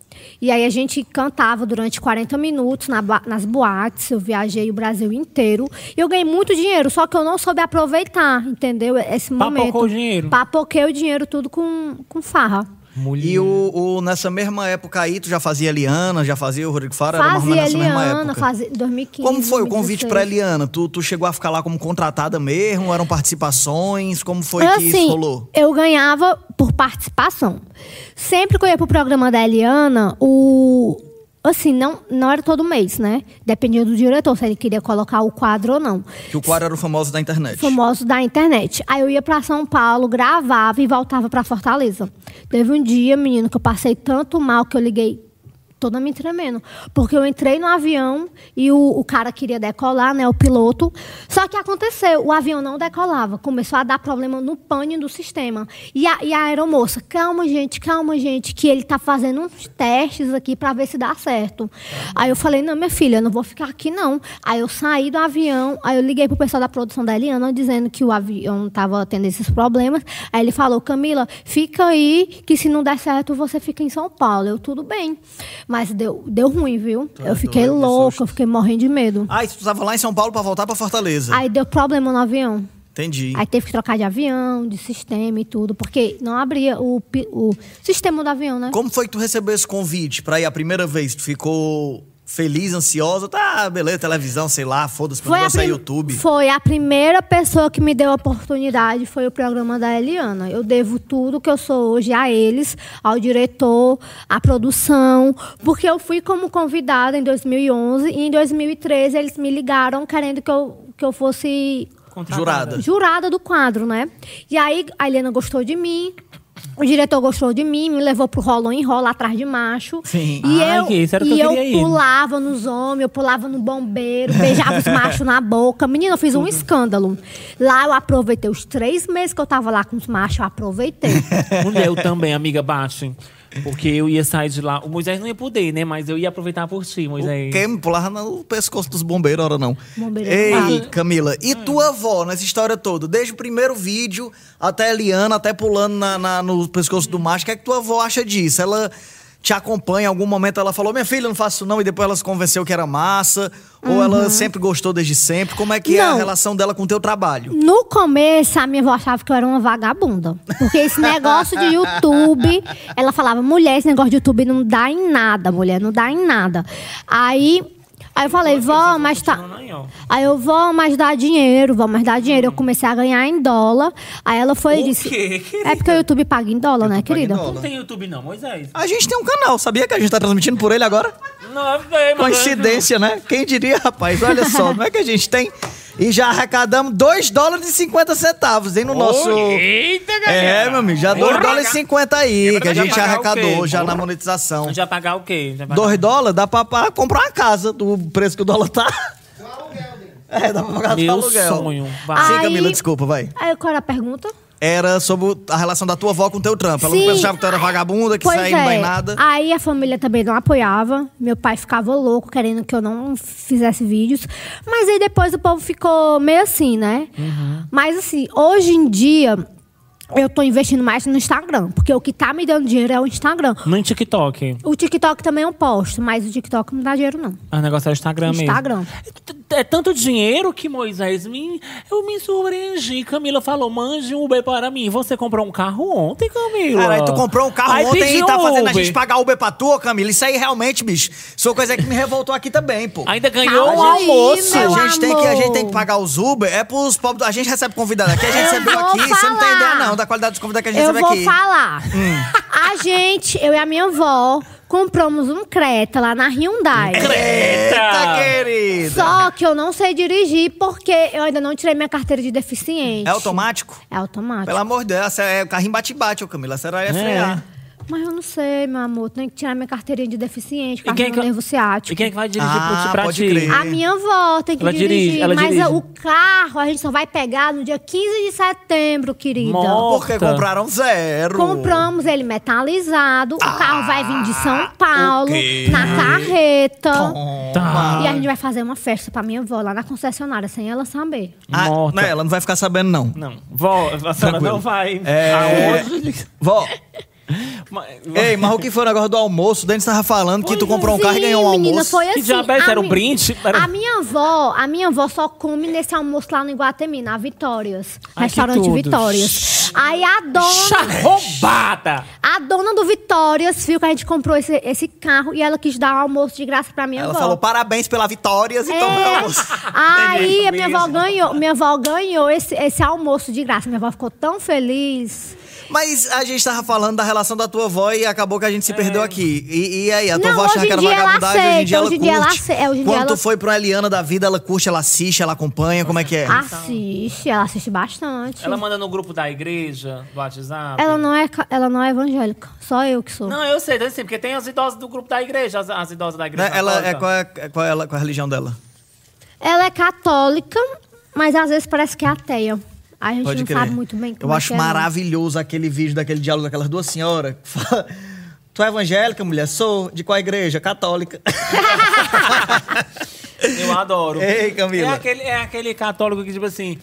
E aí a gente cantava durante 40 minutos na nas boates. Eu viajei o Brasil inteiro. E eu ganhei muito dinheiro, só que eu não soube aproveitar, entendeu? Esse Papocou momento. o dinheiro. Papoquei o dinheiro tudo com, com farra. Mulher. E o, o- nessa mesma época aí, tu já fazia Eliana, já fazia o Rodrigo Faro? era mais ou Fazia menos nessa mesma Eliana, época. fazia 2015. Como foi o convite 2016. pra Eliana? Tu, tu chegou a ficar lá como contratada mesmo? Eram participações? Como foi Mas, que assim, isso rolou? Eu ganhava por participação. Sempre que eu ia pro programa da Eliana, o. Assim, não, não era todo mês, né? Dependia do diretor, se ele queria colocar o quadro ou não. Que o quadro era o famoso da internet. Famoso da internet. Aí eu ia pra São Paulo, gravava e voltava pra Fortaleza. Teve um dia, menino, que eu passei tanto mal que eu liguei toda me tremendo. Porque eu entrei no avião e o, o cara queria decolar, né? O piloto. Só que aconteceu, o avião não decolava. Começou a dar problema no pane do sistema. E a, e a aeromoça, calma, gente, calma, gente, que ele tá fazendo uns testes aqui para ver se dá certo. Aí eu falei, não, minha filha, eu não vou ficar aqui, não. Aí eu saí do avião, aí eu liguei pro pessoal da produção da Eliana, dizendo que o avião tava tendo esses problemas. Aí ele falou, Camila, fica aí, que se não der certo, você fica em São Paulo. Eu, tudo bem. Mas deu, deu ruim, viu? é eu fiquei doido, louca, eu fiquei morrendo de medo. Ah, e tu tava lá em São Paulo pra voltar pra Fortaleza. Aí deu problema no avião. Entendi. Aí teve que trocar de avião, de sistema e tudo, porque não abria o, o sistema do avião, né? Como foi que tu recebeu esse convite pra ir a primeira vez? Tu ficou feliz, ansiosa? Tá, beleza, televisão, sei lá, foda-se, pra prim- YouTube. foi a primeira pessoa que me deu a oportunidade, foi o programa da Eliana. Eu devo tudo que eu sou hoje a eles, ao diretor, à produção, porque eu fui como convidada em 2011 e em 2013 eles me ligaram querendo que eu, que eu fosse Jurada. jurada do quadro, né? E aí a Helena gostou de mim. O diretor gostou de mim, me levou pro rolão em rola atrás de macho. Sim. E Ai, eu, que isso era o que e eu eu queria ir. pulava nos homens, eu pulava no bombeiro, beijava os machos na boca. Menina, eu fiz um escândalo. Lá eu aproveitei os três meses que eu tava lá com os machos, eu aproveitei. Mulher, eu também, amiga Bate. Porque eu ia sair de lá. O Moisés não ia poder, né? Mas eu ia aproveitar por ti, Moisés. Quem me pulava no pescoço dos bombeiros, ora não. Bombeiro Ei, Camila, e tua avó nessa história toda? Desde o primeiro vídeo até a Eliana, até pulando na, na- no pescoço do macho, o que é que tua avó acha disso? Ela te acompanha, em algum momento ela falou, minha filha, não faço isso não, e depois ela se convenceu que era massa? Ou ela sempre gostou desde sempre? Como é que é a Não. relação dela com o teu trabalho? No começo, a minha avó achava que eu era uma vagabunda. Porque esse negócio de YouTube, ela falava, mulher, esse negócio de YouTube não dá em nada, mulher, não dá em nada. Aí, aí eu falei, vó, mas tá. Aí, eu vou, mas dá dinheiro, vou, mas dá dinheiro. Eu comecei a ganhar em dólar. Aí ela foi e disse. quê, querida? É porque o YouTube paga em dólar, né, querida? dólar. Não tem YouTube não, Moisés. A gente tem um canal, sabia que a gente tá transmitindo por ele agora? Não, velho, mas- Coincidência, né? Quem diria, rapaz? Olha só, não é que a gente tem. E já arrecadamos 2 dólares e 50 centavos, hein, no nosso. Eita, galera. É, meu amigo, já 2 Porra. dólares e 50 aí, que a já gente arrecadou já na monetização. A gente vai pagar o quê? Já pagar- 2 dólares dá pra, pra comprar uma casa do preço que o dólar tá. É, dá pra pagar o Meu aluguel. sonho. Sim, Vai. Aí- Camila, desculpa, vai. Aí qual era a pergunta? Era sobre a relação da tua avó com o teu trampo. Ela não Sim. pensava que tu era vagabunda, que Pois saía não é. vai nada. Aí a família também não apoiava. Meu pai ficava louco, querendo que eu não fizesse vídeos. Mas aí depois o povo ficou meio assim, né? Uhum. Mas assim, hoje em dia, eu tô investindo mais no Instagram. Porque o que tá me dando dinheiro é o Instagram. No TikTok. O TikTok também eu posto, mas o TikTok não dá dinheiro, não. O negócio é o Instagram mesmo. Instagram. É, é tanto dinheiro que Moisés me. Eu me surpreendi. Camila falou: mande um Uber para mim. Você comprou um carro ontem, Camila. Cara, aí tu comprou um carro Aí ontem e tá um fazendo a Uber. gente pagar Uber pra tu, Camila. Isso aí realmente, bicho, isso foi coisa que me revoltou aqui também, pô. Ainda ganhou um Calma aí, almoço. A gente, tem que, a gente tem que pagar os Uber, é pros pobres. A gente recebe convidado aqui, a gente Eu recebeu aqui. Você não tem falar. ideia, não, da qualidade dos convidados que a gente Eu recebe vou aqui. falar. Hum. A gente, eu e a minha avó, compramos um Creta lá na Hyundai. Eita, querida! Só que eu não sei dirigir porque eu ainda não tirei minha carteira de deficiente. É automático? É automático. Pelo amor de Deus, essa é o carrinho bate-bate, ô Camila. Será é frear. Mas eu não sei, meu amor. Tenho que tirar minha carteirinha de deficiente, quem, é que, nervo ciático. e quem é que vai dirigir Ah, pro pra pode ti? crer. A minha avó tem que Ela dirigir. dirige, ela mas dirige. o carro a gente só vai pegar no dia 15 de setembro, querida. Mó- Porque Morta. compraram zero. Compramos ele metalizado. o carro vai vir de São Paulo, quê? na carreta. Tá. E a gente vai fazer uma festa pra minha avó lá na concessionária, sem ela saber. Ah, Morta. não, ela não vai ficar sabendo, não. Não. Vó, a senhora Tranquilo. não vai. É. Aonde? Vó, ei, mas o que foi o negócio do almoço? O Denis tava falando que tu comprou um carro e ganhou um menina, almoço. foi assim. Que diabo é a Era um mi- brinde? Era- A minha avó, a minha avó só come nesse almoço lá no Iguatemi, na Vitórias. Ai, que restaurante tudo. Vitórias. Aí a Chá dona, roubada! a dona do Vitórias viu que a gente comprou esse, esse carro e ela quis dar um almoço de graça pra minha Ela avó. falou parabéns pela vitória, então É. meu almoço. Aí a minha avó ganhou, minha avó ganhou esse, esse almoço de graça. Minha avó ficou tão feliz. Mas a gente tava falando da relação da tua avó e acabou que a gente se perdeu aqui. E, e aí, a tua Não, avó hoje que era em dia ela vagabundagem, hoje em dia ela hoje em dia ela curte. ace- é, hoje em dia Quando tu ela- foi pro Eliana da vida, ela curte, ela assiste, ela acompanha, como é que é? Assiste, ela assiste bastante. Ela manda no grupo da igreja, do WhatsApp. Ela não é, ela não é evangélica. Só eu que sou. Não, eu sei, assim, porque tem as idosas do grupo da igreja, as, as idosas da igreja. Né? Ela é qual, é qual é ela- qual é a religião dela? Ela é católica, mas às vezes parece que é ateia. A gente Pode não crer. sabe muito bem como Eu é acho que é, maravilhoso aquele vídeo daquele diálogo daquelas duas senhoras. que fala, Tu é evangélica, mulher? Sou. De qual igreja? Católica. Eu adoro. Ei, Camila. É aquele, é aquele católico que, tipo assim,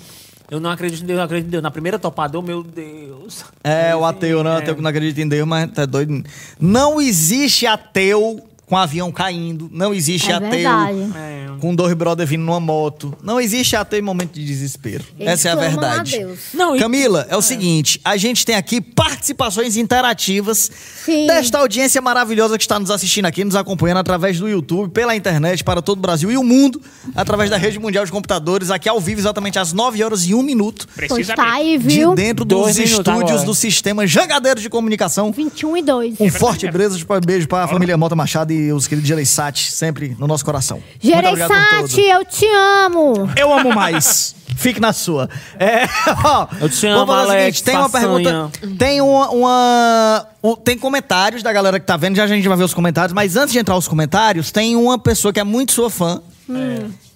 eu não acredito em Deus, eu não acredito em Deus. Na primeira topada, oh, meu Deus. É, o ateu, né? O É. ateu que não acredita em Deus, mas tá doido. Não existe ateu com avião caindo. Não existe É ateu verdade. É. com dois brother vindo numa moto. Não existe ateu em momento de desespero. Eles Essa é a verdade. a Deus. Não, e- Camila, é o seguinte, a gente tem aqui participações interativas Sim. desta audiência maravilhosa que está nos assistindo aqui, nos acompanhando através do YouTube, pela internet, para todo o Brasil e o mundo, através da rede mundial de computadores, aqui ao vivo, exatamente às 9 horas e 1 minuto, Pois tá aí, de viu? dentro dos Dois minutos estúdios agora. do sistema Jangadeiros de Comunicação. 21 e 2. Um forte beijo, beijo para a família Mota Machado e os queridos Gereissati, sempre no nosso coração. Gereissati, eu te amo. Eu amo mais. Fique na sua. É, ó, Eu te amo, Alex, seguinte, tem uma pergunta, tem uma, uma- o- tem comentários da galera que tá vendo, já a gente vai ver os comentários, mas antes de entrar os comentários, tem uma pessoa que é muito sua fã,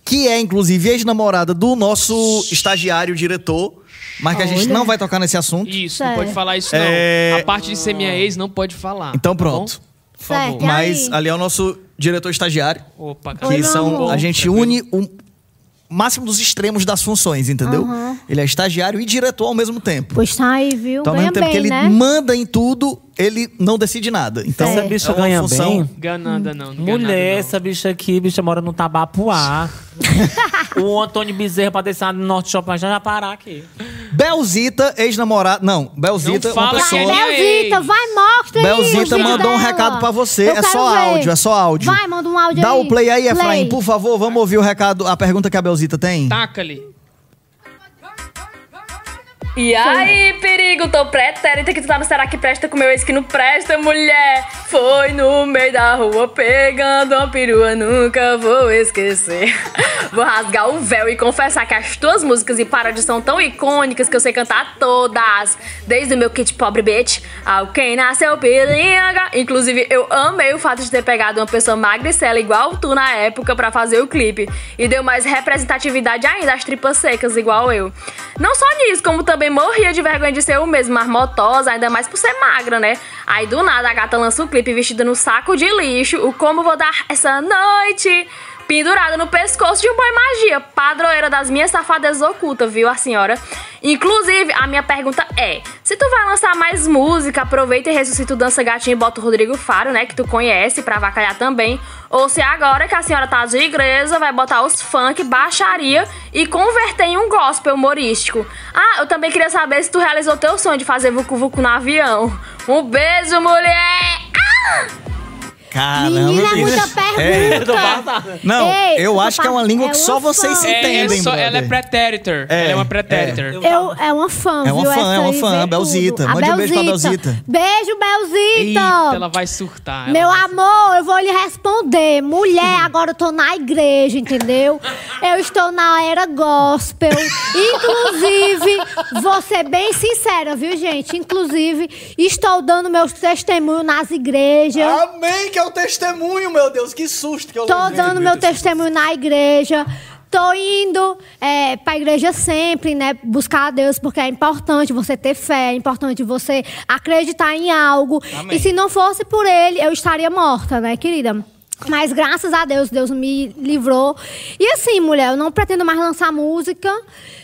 que é inclusive ex-namorada do nosso estagiário diretor, mas que a gente Olha. não vai tocar nesse assunto. Isso, não pode falar isso, não. É- A parte de ser minha ex não pode falar. Então tá pronto. Favor. Certo. Mas aí? ali é o nosso diretor estagiário, Opa, que Oi, são a gente une o máximo dos extremos das funções, entendeu? Ele é estagiário e diretor ao mesmo tempo. Pois tá aí, viu? Então, ao Ganha mesmo tempo bem, que ele né? manda em tudo, ele não decide nada. Então, Essa é bicha uma ganha função... bem? Ganada não, não Mulher, nada, essa bicha aqui, bicha mora no Tabapuá. o Antônio Bezerra pra descer no Norte Shopping já já parar aqui. Belzita, ex-namorada... Não, Belzita, Não uma fala que é pessoa... minha Belzita, vai, mostra aí. Belzita vídeo mandou um dela. recado pra você. Eu é só ver. áudio, é só áudio. Vai, manda um áudio Dá aí. o play aí, Efraim, Play. por favor. Vamos ouvir o recado, a pergunta que a Belzita tem. não. Taca-lhe. E aí, perigo, tô pretérita que tu tá no Será que Presta com meu ex que não presta, mulher. Foi no meio da rua pegando uma perua, nunca vou esquecer. Vou rasgar o véu e confessar que as tuas músicas e paródias são tão icônicas que eu sei cantar todas. Desde o meu kit pobre bitch ao quem nasceu piringa. Inclusive, eu amei o fato de ter pegado uma pessoa magricela igual tu na época pra fazer o clipe. E deu mais representatividade ainda às tripas secas igual eu. Não só nisso, como também morria de vergonha de ser o mesmo, marmotosa, ainda mais por ser magra, né? Aí do nada a gata lança um clipe vestida no saco de lixo, o como vou dar essa noite. Pendurada no pescoço de um boy magia, padroeira das minhas safadezas ocultas, viu a senhora? Inclusive, a minha pergunta é: se tu vai lançar mais música, aproveita e ressuscita o Dança Gatinho e bota o Rodrigo Faro, né? Que tu conhece, pra avacalhar também. Ou se agora que a senhora tá de igreja, vai botar os funk, baixaria e converter em um gospel humorístico. Ah, eu também queria saber se tu realizou teu sonho de fazer Vucu Vucu no avião. Um beijo, mulher! Ah! Caramba, Menina, é muita É. Pergunta. passado. Não, Ei, eu acho que é uma língua é que só vocês fã. É, é entendem, só, ela é pretéritor. É, ela é uma é. pretéritor. Eu, é uma fã, É uma viu? fã, é uma fã, a Belzita. Mande um beijo pra Belzita. Beijo, Belzita. Eita, ela vai surtar. ela Meu vai amor, eu vou lhe responder. Mulher, agora eu tô na igreja, entendeu? Eu estou na era gospel. Inclusive, vou ser bem sincera, viu, gente? Inclusive, estou dando meus testemunhos nas igrejas. Amém, que o testemunho, meu Deus. Que susto que eu Tô levei. dando meu testemunho na igreja. Tô indo é, pra igreja sempre, né? Buscar a Deus, porque é importante você ter fé, é importante você acreditar em algo. Amém. E se não fosse por ele, eu estaria morta, né, querida? Mas graças a Deus, Deus me livrou. E assim, mulher, eu não pretendo mais lançar música,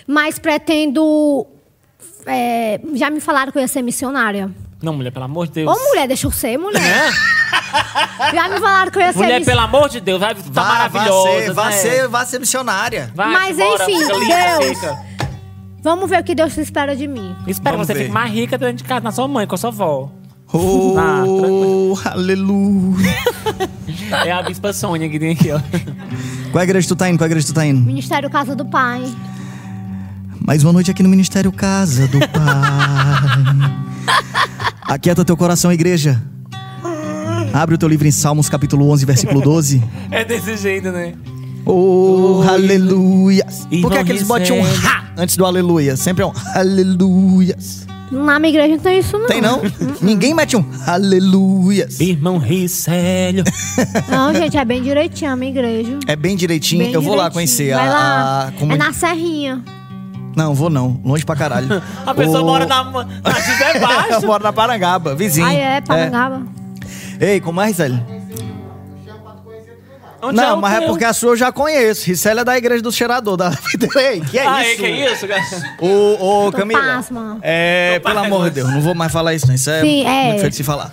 mas pretendo. é, já me falaram que eu ia ser missionária. Não, mulher, pelo amor de Deus. Ô, mulher, deixa eu ser, mulher. Já me falaram que eu ia ser Mulher, mis- pelo amor de Deus, vai, tá Vá, maravilhosa. Vá ser, vá né? ser, vá ser missionária. Vai, Mas, embora, enfim, fica Deus. fica. Vamos ver o que Deus espera de mim. Espero Vamos que você ver. fique mais rica dentro de casa, na sua mãe, com a sua avó. Oh, aleluia. É a Bispa Sônia que tem aqui, ó. Qual igreja tu tá indo? Qual igreja tu tá indo? Ministério Casa do Pai. Mais uma noite aqui no Ministério Casa do Pai. Aquieta teu coração, igreja. Abre o teu livro em Salmos, capítulo 11, versículo 12. É desse jeito, né? Oh, aleluia. Por que, é que eles botam um Gisele. ha antes do aleluia? Sempre é um aleluia. Na minha igreja não tem isso, não. Tem não? Ninguém mete um aleluia. Irmão Ricélio. Não, gente, é bem direitinho a minha igreja. É bem direitinho. Bem Eu vou lá direitinho. conhecer Vai a, lá. a comuni- É na Serrinha. Não, vou não. Longe pra caralho. A pessoa O- mora na, na José Eu moro na Parangaba, vizinho. Aí é, Parangaba. É. Ei, como é, Risélia? Onde Não, o mas é teu? porque a sua eu já conheço. Risélia é da igreja do cheirador da Ei, que é Ah, isso? é, que é isso, cara? Ô, ô, Tô Camila. pasma. É, Tô pelo pasma. amor de Deus, não vou mais falar isso, não. Isso é Sim, é. muito feio de se falar.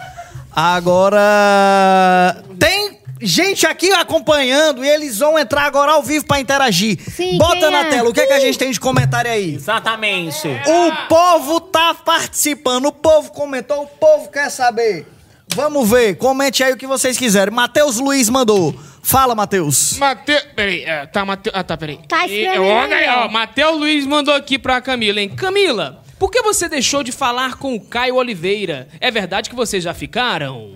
Agora. Tem gente aqui acompanhando e eles vão entrar agora ao vivo pra interagir. Sim, Bota na é? tela, o que, é que a gente tem de comentário aí? Exatamente. O povo tá participando, o povo comentou, o povo quer saber. Vamos ver, comente aí o que vocês quiserem. Matheus Luiz mandou. Fala, Matheus. Mateus. Peraí, é, tá, Mateus. Ah, tá, peraí. Tá E- escrevendo olha aí, ó. Matheus Luiz mandou aqui pra Camila, hein? Camila, por que você deixou de falar com o Caio Oliveira? É verdade que vocês já ficaram?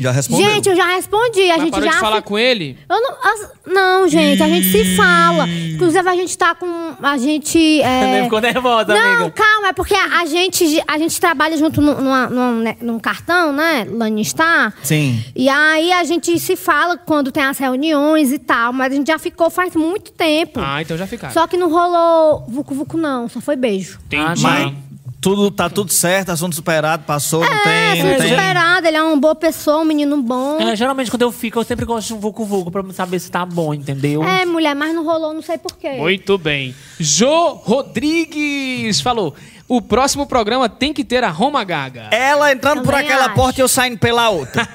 Já respondeu. Gente, eu já respondi. A Mas gente parou já. de falar fi- com ele? Eu não, as- não, gente, a gente se fala. Inclusive, a gente tá com. A gente. É... Ficou nervosa, Não, amiga. calma, é porque a, a gente, a gente trabalha junto num, numa- num, né, num cartão, né? Lanistar. Sim. E aí a gente se fala quando tem as reuniões e tal, mas a gente já ficou faz muito tempo. Ah, então já ficaram. Só que não rolou vucu vucu, não, só foi beijo. Entendi. Mas tudo, tá tudo certo, assunto superado, passou, não É, tem, não tudo tem. esperado, ele é uma boa pessoa, um menino bom. É, geralmente quando eu fico, eu sempre gosto de um vucu pra saber se tá bom, entendeu? É, mulher, mas não rolou, não sei porquê. Muito bem. Jô Rodrigues falou: o próximo programa tem que ter a Roma Gaga. Ela entrando por Também aquela acho. porta e eu saindo pela outra.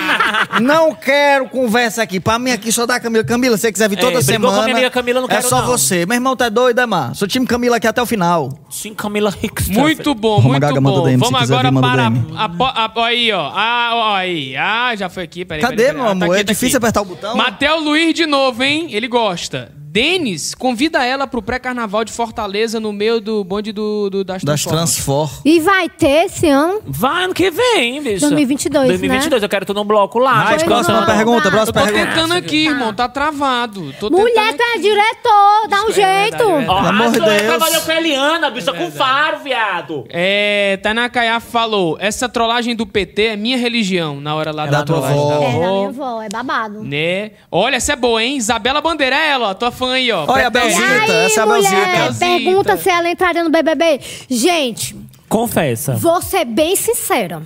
não quero conversa aqui. Pra mim aqui só dá Camila. Camila, se você quiser vir É, toda brigou semana. com a minha amiga Camila, não É quero só não. você. Meu irmão, tá doido, é, mar? Sou time Camila aqui até o final. Sim, Camila Hicks. Muito bom, Roma muito Gaga manda bom. DM, se Vamos quiser agora vir, manda para. DM. A, a, ó aí, ó. Ah, ó, aí. Ah, já foi aqui. Peraí, Cadê, peraí, meu peraí. Ah, tá amor? aqui, é tá difícil aqui. apertar o botão? Matheus Luiz de novo, hein? Ele gosta. Denis, convida ela pro pré-carnaval de Fortaleza no meio do bonde do, do- das, Das Transformas. Transfor. E vai ter esse ano. Vai ano que vem, bicho. 2022, 2022, eu quero tu no bloco lá. Vai, gente, próxima não. pergunta, Eu próxima tô pergunta. tentando aqui, irmão. Tá travado. Tô Mulher, tu é diretor, dá um é jeito. verdade, é verdade. A amor de Deus. trabalhou com a Eliana, bicho, com faro, viado. É, Tainá Caiá falou: essa trollagem do PT é minha religião, na hora lá Da da tua trollagem avó. da É, da minha avó. avó, é babado. Né? Olha, essa é boa, hein? Isabela Bandeira, é ela, ó, tua fã aí, ó. Olha a. Belzita, essa é a mulher, Belzita. Belzita. pergunta se ela entraria no BBB. Gente, Confessa. vou ser bem sincera.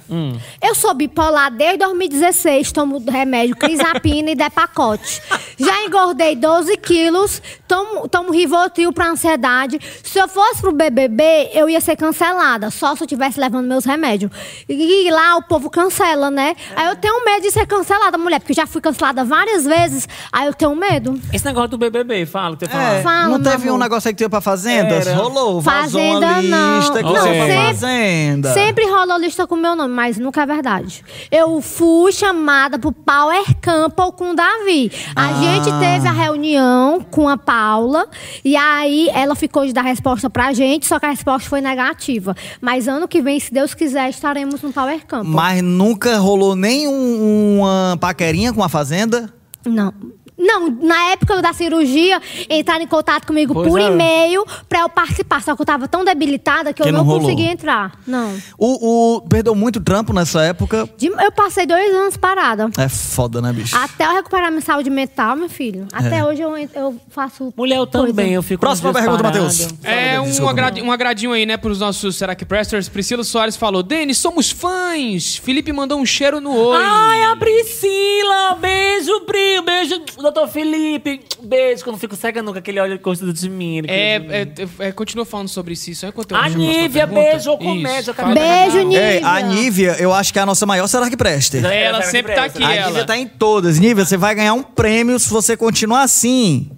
Eu sou bipolar desde 2016, tomo remédio crisapina e depacote. Já engordei 12 quilos, tomo, tomo Rivotril pra ansiedade. Se eu fosse pro BBB, eu ia ser cancelada, só se eu tivesse levando meus remédios. E lá o povo cancela, né? Aí eu tenho medo de ser cancelada, mulher, porque já fui cancelada várias vezes, aí eu tenho medo. Esse negócio do BBB, fala o que você É, fala. Fala, não teve um negócio aí que tu ia pra Fazendas? Era. Rolou, vazou Fazenda, uma não. lista que Não, você ia pra sempre- Fazenda. Sempre rola lista com meu nome, mas nunca é verdade. Eu fui chamada pro Power Couple com o Davi. A Ah. gente teve a reunião com a Paula e aí ela ficou de dar resposta pra gente, só que a resposta foi negativa. Mas ano que vem, se Deus quiser, estaremos no Power Couple. Mas nunca rolou nem um- uma paquerinha com a Fazenda? Não. Não, na época da cirurgia, entraram em contato comigo Pois por é. e-mail pra eu participar. Só que eu tava tão debilitada que, Que eu não não, rolou. consegui entrar. Não. O, o- perdeu muito trampo nessa época. De- eu passei dois anos parada. É foda, né, bicho? Até eu recuperar minha saúde mental, meu filho. Até hoje eu, eu faço. Mulher, eu coisa. também, eu fico Próxima pergunta. Matheus. É um, agradi- um agradinho aí, né, pros nossos Será que Presters. Priscila Soares falou: Denis, somos fãs. Felipe mandou um cheiro no oi. Ai, a Priscila! Beijo, Pri! Beijo, doutor Felipe! Beijo, que eu não fico cega nunca, aquele olho gosto de mim. É, é, é, continua falando sobre isso. Isso é eu A Nívia, beijo, Isso, comédia. Beijo, Nívia. Ei, a Nívia, eu acho que é a nossa maior Será que presta? É, Ela que sempre tá aqui, A ela. Nívia tá em todas. Nívia, você vai ganhar um prêmio se você continuar assim.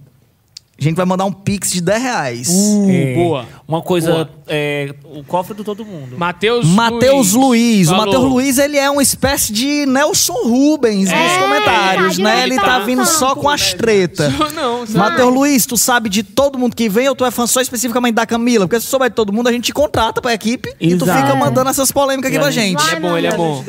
A gente vai mandar um pix de 10 reais. É, Boa. Uma coisa, é, o cofre do todo mundo. Matheus Matheus Luiz. O Falou. Matheus Luiz, ele é uma espécie de Nelson Rubens nos É, comentários, tá né? Ele tá direitão. vindo só com as tretas. Não? Matheus Luiz, tu sabe de todo mundo que vem ou tu é fã só especificamente da Camila? Porque se tu souber de todo mundo, a gente te contrata pra equipe e tu Exato. fica mandando essas polêmicas aqui pra gente. Vai, Ele é bom, ele é bom.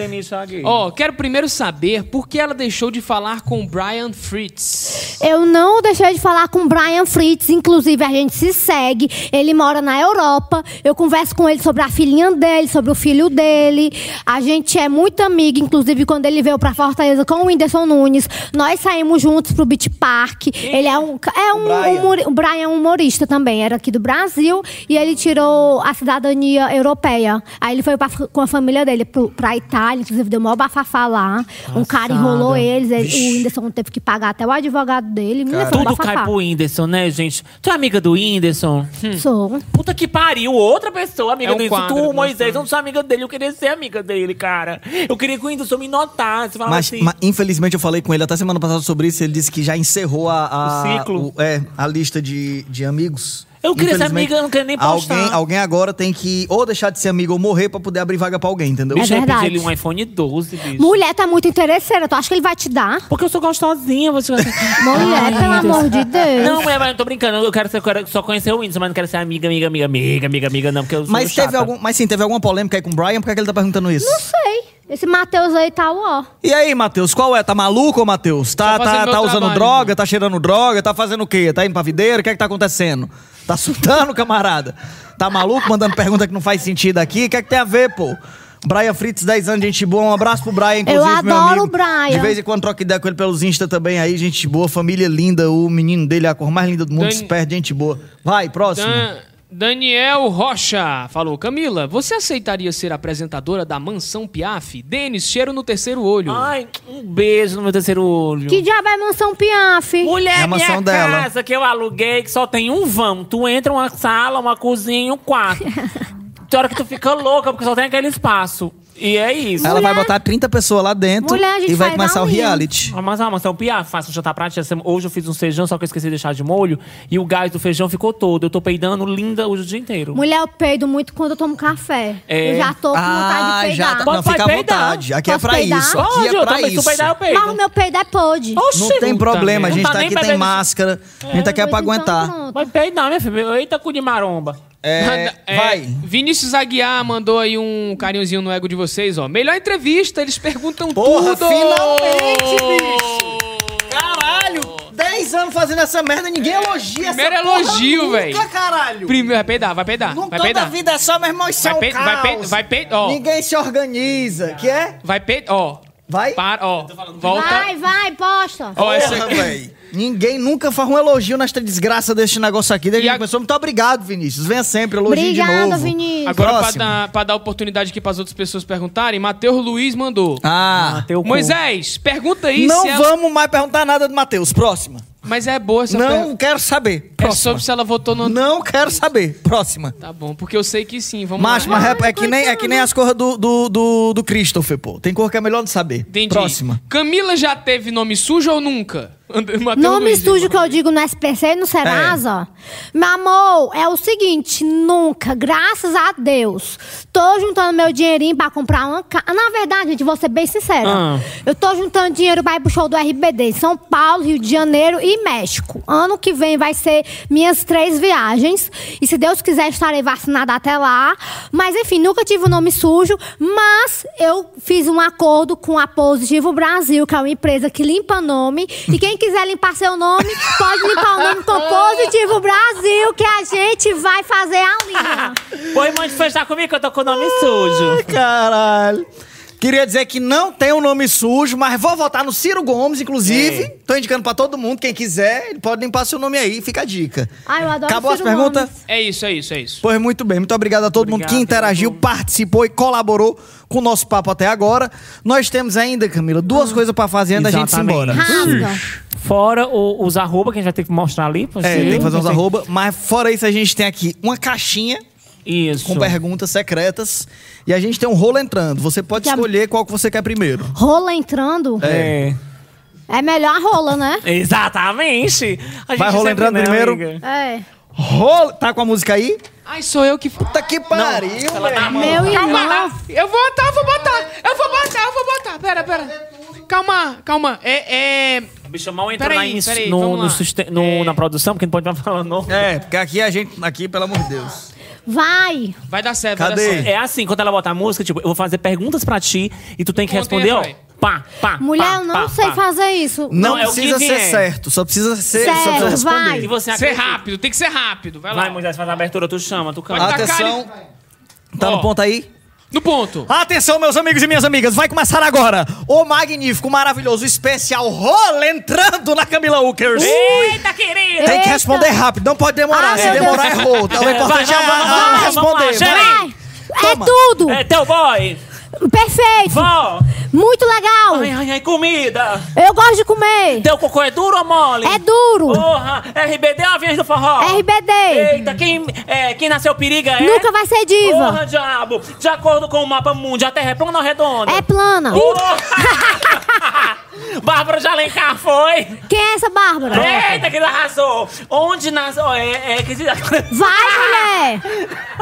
Ó, Ó, quero primeiro saber por que ela deixou de falar com o Brian Fritz. Eu não deixei de falar com o Brian Fritz, inclusive a gente se segue. Ele mora na Europa. Eu converso com ele sobre a filhinha dele, sobre o filho dele. A gente é muito amiga, inclusive quando ele veio pra Fortaleza com o Whindersson Nunes, nós saímos juntos pro Beach Park. Ele é um é um Brian. humori- o Brian é um humorista também, era aqui do Brasil e ele tirou a cidadania europeia. Aí ele foi pra- com a família dele pro, pra Itália, inclusive deu maior bafafá lá. Um cara enrolou eles, ele- o Whindersson teve que pagar até o advogado dele. Menina, foi um Tudo cai bafafá. pro Whindersson, né, gente? Tu é amiga do Whindersson? Hum. Sou. Puta que pariu, outra pessoa, amiga É um dele. Quadro tu, Moisés, eu não sou amiga dele, eu queria ser amiga dele, cara. Eu queria que o Whindersson me notasse. Mas, assim, mas, infelizmente eu falei com ele até semana passada sobre isso. Ele disse que já encerrou a, a- O ciclo? o- é, a lista de, de amigos. Eu queria ser amiga, eu não queria nem postar. Alguém, alguém agora tem que ou deixar de ser amigo ou morrer pra poder abrir vaga pra alguém, entendeu? É bicho, eu verdade. ele um iPhone 12, bicho. Mulher tá muito interesseira. Tu acha que ele vai te dar? Porque eu sou gostosinha, você vai Mulher, pelo amor de Deus. Não, mas mas eu tô brincando. Eu quero, ser, eu quero só conhecer o Whindersson, mas não quero ser amiga, amiga, amiga, amiga, amiga, amiga, não, porque eu sou Mas chata. teve algum, mas sim, teve alguma polêmica aí com o Brian? Por que, é que ele tá perguntando isso? Não sei. Esse Matheus aí tá ó. E aí, Matheus, qual é? Tá maluco, ô Matheus? Tá, fazendo tá, meu tá usando trabalho, droga, tá cheirando droga, tá fazendo o quê? Tá indo pra videira? O que é que tá acontecendo? Tá surtando, camarada? Tá maluco, mandando pergunta que não faz sentido aqui? O que é que tem a ver, pô? Brian Fritz, 10 anos, gente boa. Um abraço pro Brian, inclusive, meu adoro amigo. o Brian. De vez em quando troca ideia com ele pelos Insta também aí, gente boa, família linda, o menino dele é a cor mais linda do mundo, Dan- se perde, gente boa. Vai, próximo. Dan- Daniel Rocha falou: Camila, você aceitaria ser apresentadora da Mansão Piaf? Denis, cheiro no terceiro olho. Ai, um beijo no meu terceiro olho. Que diabo é mansão Piaf? Mulher, É a minha mansão dela. casa que eu aluguei, que só tem um vão. Tu entra uma sala, uma cozinha e um quarto. Tem hora que tu fica louca, porque só tem aquele espaço. E é isso. Ela vai botar 30 pessoas lá dentro Mulher, a gente e vai vai começar dar o um rio. reality. Ah, Mas a mansão Pia, faço um jantar pra tia. Hoje eu fiz um feijão, só que eu esqueci de deixar de molho. E o gás do feijão ficou todo. Eu tô peidando linda hoje o dia inteiro. Mulher, eu peido muito quando eu tomo café. É. Eu já tô com vontade de peidar. já tá. Pode- Não, fica à pode peidar. vontade. Aqui é Posso pra peidar? isso. Aqui Pode, é eu pra também, se tu isso. peidar, eu peido. Mas o meu peido é podre. Oxi, Não tem problema, a gente tá nem aqui, tem bebendo- máscara. A gente tá aqui é pra Pois então, aguentar. pronto. Pode peidar, minha filha. Eita, cu de maromba. É, É, vai. Vinícius Aguiar mandou aí um carinhozinho no ego de vocês, ó. Melhor entrevista, eles perguntam Porra, tudo. finalmente, bicho! Caralho! 10 anos fazendo essa merda, ninguém elogia Primeiro essa porra elogio, nunca, véi. caralho! Primeiro, vai peidar, vai peidar, Não vai toda peidar. vida é só, meu irmão, isso é Vai um pe- vai pe- caos. vai pe- ó. Ninguém se organiza. Que é? Vai peidar, ó. Vai? Para, ó. Volta. Vai, vai, posta. Ó, essa- véi. Ninguém nunca faz um elogio nesta desgraça deste negócio aqui. Que a- começou. Muito obrigado, Vinícius. Venha sempre, elogio de Obrigada, novo. Vinícius. Agora, pra Próximo. dar, pra dar oportunidade aqui pras outras pessoas perguntarem, Matheus Luiz mandou. Ah, Teu cu. Moisés, pergunta aí não se ela... vamos mais perguntar nada do Matheus. Próxima. Mas é boa essa Não pergunta. quero saber. É Próxima. sobre se ela votou no... Não quero saber. Próxima. Tá bom, porque eu sei que sim, vamos Macho, lá. mas é, é que nem, é que nem as cores do, do, do, do Christopher, pô. Tem cor que é melhor não saber. Entendi. Próxima. Camila já teve nome sujo ou nunca? Nome irmão. que eu digo no SPC e no Serasa. Meu amor, é o seguinte, nunca, graças a Deus, tô juntando meu dinheirinho pra comprar uma casa. Na verdade, gente, vou ser bem sincera. Ah. Eu tô juntando dinheiro pra ir pro show do RBD, São Paulo, Rio de Janeiro e México. Ano que vem vai ser minhas três viagens. E se Deus quiser, estarei vacinada até lá. Mas enfim, nunca tive o nome sujo. Mas eu fiz um acordo com a Positivo Brasil, que é uma empresa que limpa nome. E quem quiser limpar seu nome, pode limpar o nome com Positivo Brasil, que a gente vai fazer a linha. Pode manifestar comigo que eu tô com o nome sujo. Caralho. Queria dizer que não tem um nome sujo, mas vou votar no Ciro Gomes, inclusive. É. Tô indicando pra todo mundo, quem quiser, ele pode limpar seu nome aí, fica a dica. Ai, eu adoro Acabou as Ciro perguntas? Gomes. É isso, é isso, é isso. Pois muito bem, muito obrigado a todo mundo que Obrigado, interagiu, participou e colaborou com o nosso papo até agora. Nós temos ainda, Camila, duas coisas pra fazer antes da gente ir Exatamente. embora. Rasga. Fora o- os arroba que a gente vai ter que mostrar ali. É, tem que fazer uns arroba, mas fora isso a gente tem aqui uma caixinha Isso. com perguntas secretas e a gente tem um rolo entrando. Você pode Já- escolher qual que você quer primeiro. Rola entrando. É. É melhor a rola, né? Exatamente. A gente Vai rola sempre, entrando né, primeiro? amiga? É. Rolo... Tá com a música aí? Ai, sou eu que... Puta que pariu, velho. Meu irmão. Calma, eu vou botar, eu vou botar, eu vou botar, eu vou botar. Pera, pera. Calma, calma. É, é... Bicho, mal entrou Peraí, na, peraí, no, no no- É. na produção, porque não pode mais falar não. É, porque aqui a gente. Aqui, pelo amor de Deus. Vai. Vai dar certo, Cadê? vai dar certo. É assim, quando ela botar a música, tipo, eu vou fazer perguntas pra ti e tu tem que responder, ó. vai. Pá, pá, Mulher, pá, eu não pá, sei pá. fazer isso. Não, Não, é o que precisa ser vier. certo, só precisa ser. Certo, só precisa responder. vai. E você Ser acredita? rápido, tem que ser rápido. Vai lá. Vai, Moisés, faz a abertura, tu chama, tu canta. Atenção. Tá Ó. no ponto aí? No ponto. Atenção, meus amigos e minhas amigas, vai começar agora o magnífico, maravilhoso, especial rolo entrando na Camila Ukers. Eita, querida! Tem que responder rápido, não pode demorar. Ah, Se meu demorar, Deus. errou. Então, o Vai, importante é vai, vamos lá, vamos lá, responder. vamos lá, vai. Vai. É Toma. tudo. É teu boy! Perfeito. Vó! Muito legal. Ai, ai, ai, comida! Eu gosto de comer. Teu cocô é duro ou mole? É duro. Porra! RBD ou Aviões do Forró? RBD. Eita, quem, é, quem nasceu periga é? Nunca vai ser diva. Porra, diabo! De acordo com o mapa mundo, a Terra é plana ou redonda? É plana. Porra! Bárbara de Alencar foi! Quem é essa Bárbara? Eita, que ele arrasou! Onde nasceu... É, é, que... Vai, mulher.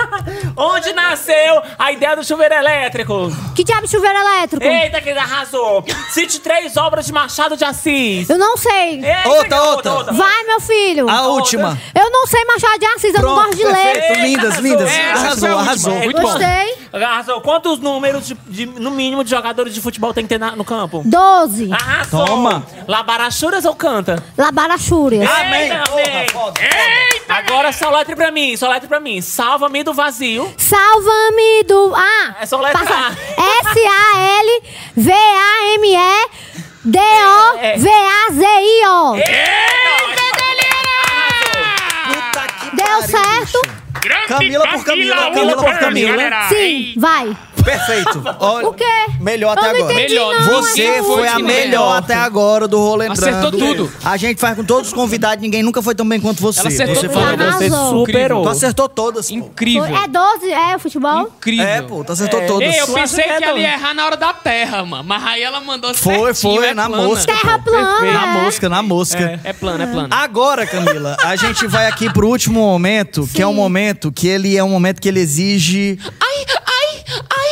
Onde nasceu a ideia do chuveiro elétrico? Que diabo de chuveiro elétrico? Eita, que ele arrasou! Cite três obras de Machado de Assis. Eu não sei. Eita, Outra, outra. Vai, meu filho. A última. Eu não sei Machado de Assis, eu não Pronto, gosto de ler. perfeito. Lindas, arrasou. lindas. É, Arrasou, essa foi a última. arrasou. Muito bom. Gostei. Arrasou. Quantos números, de, de- no mínimo, de jogadores de futebol tem que ter na- no campo? Doze. Arrasou. Toma. Labarachuras ou canta? Labarachúrias. Amém. Eita, Porra, amém. foda, Agora só letre pra mim, só letre pra mim. Salva-me do vazio. Salva-me do... Ah. É só letra passa- É. S-A-L-V-A-M-E-D-O-V-A-Z-I-O. Puta que Deu pariu, certo? bicho. Camila por Camila, Camila por Camila. Sim, vai. Perfeito. Olha, O quê? Melhor até agora. entendi, Melhor. não. Você é foi a que melhor até agora do entrando. Acertou tudo. A gente faz com todos os convidados, ninguém nunca foi tão bem quanto você. Ela acertou você tudo. falou. Você superou. Tu acertou todas. pô. Incrível. É 12, é o futebol? Incrível. É, pô, tu acertou todas. Ei, eu pensei que é que ela ia errar na hora da terra, mano. Mas aí ela mandou Foi, certinho, foi, é na plana. mosca. Terra plana. Na é. mosca, na mosca. É plano, é plano. Agora, Camila, a gente vai aqui pro último momento, que é um momento que ele é um momento que ele exige. Ai, ai, ai.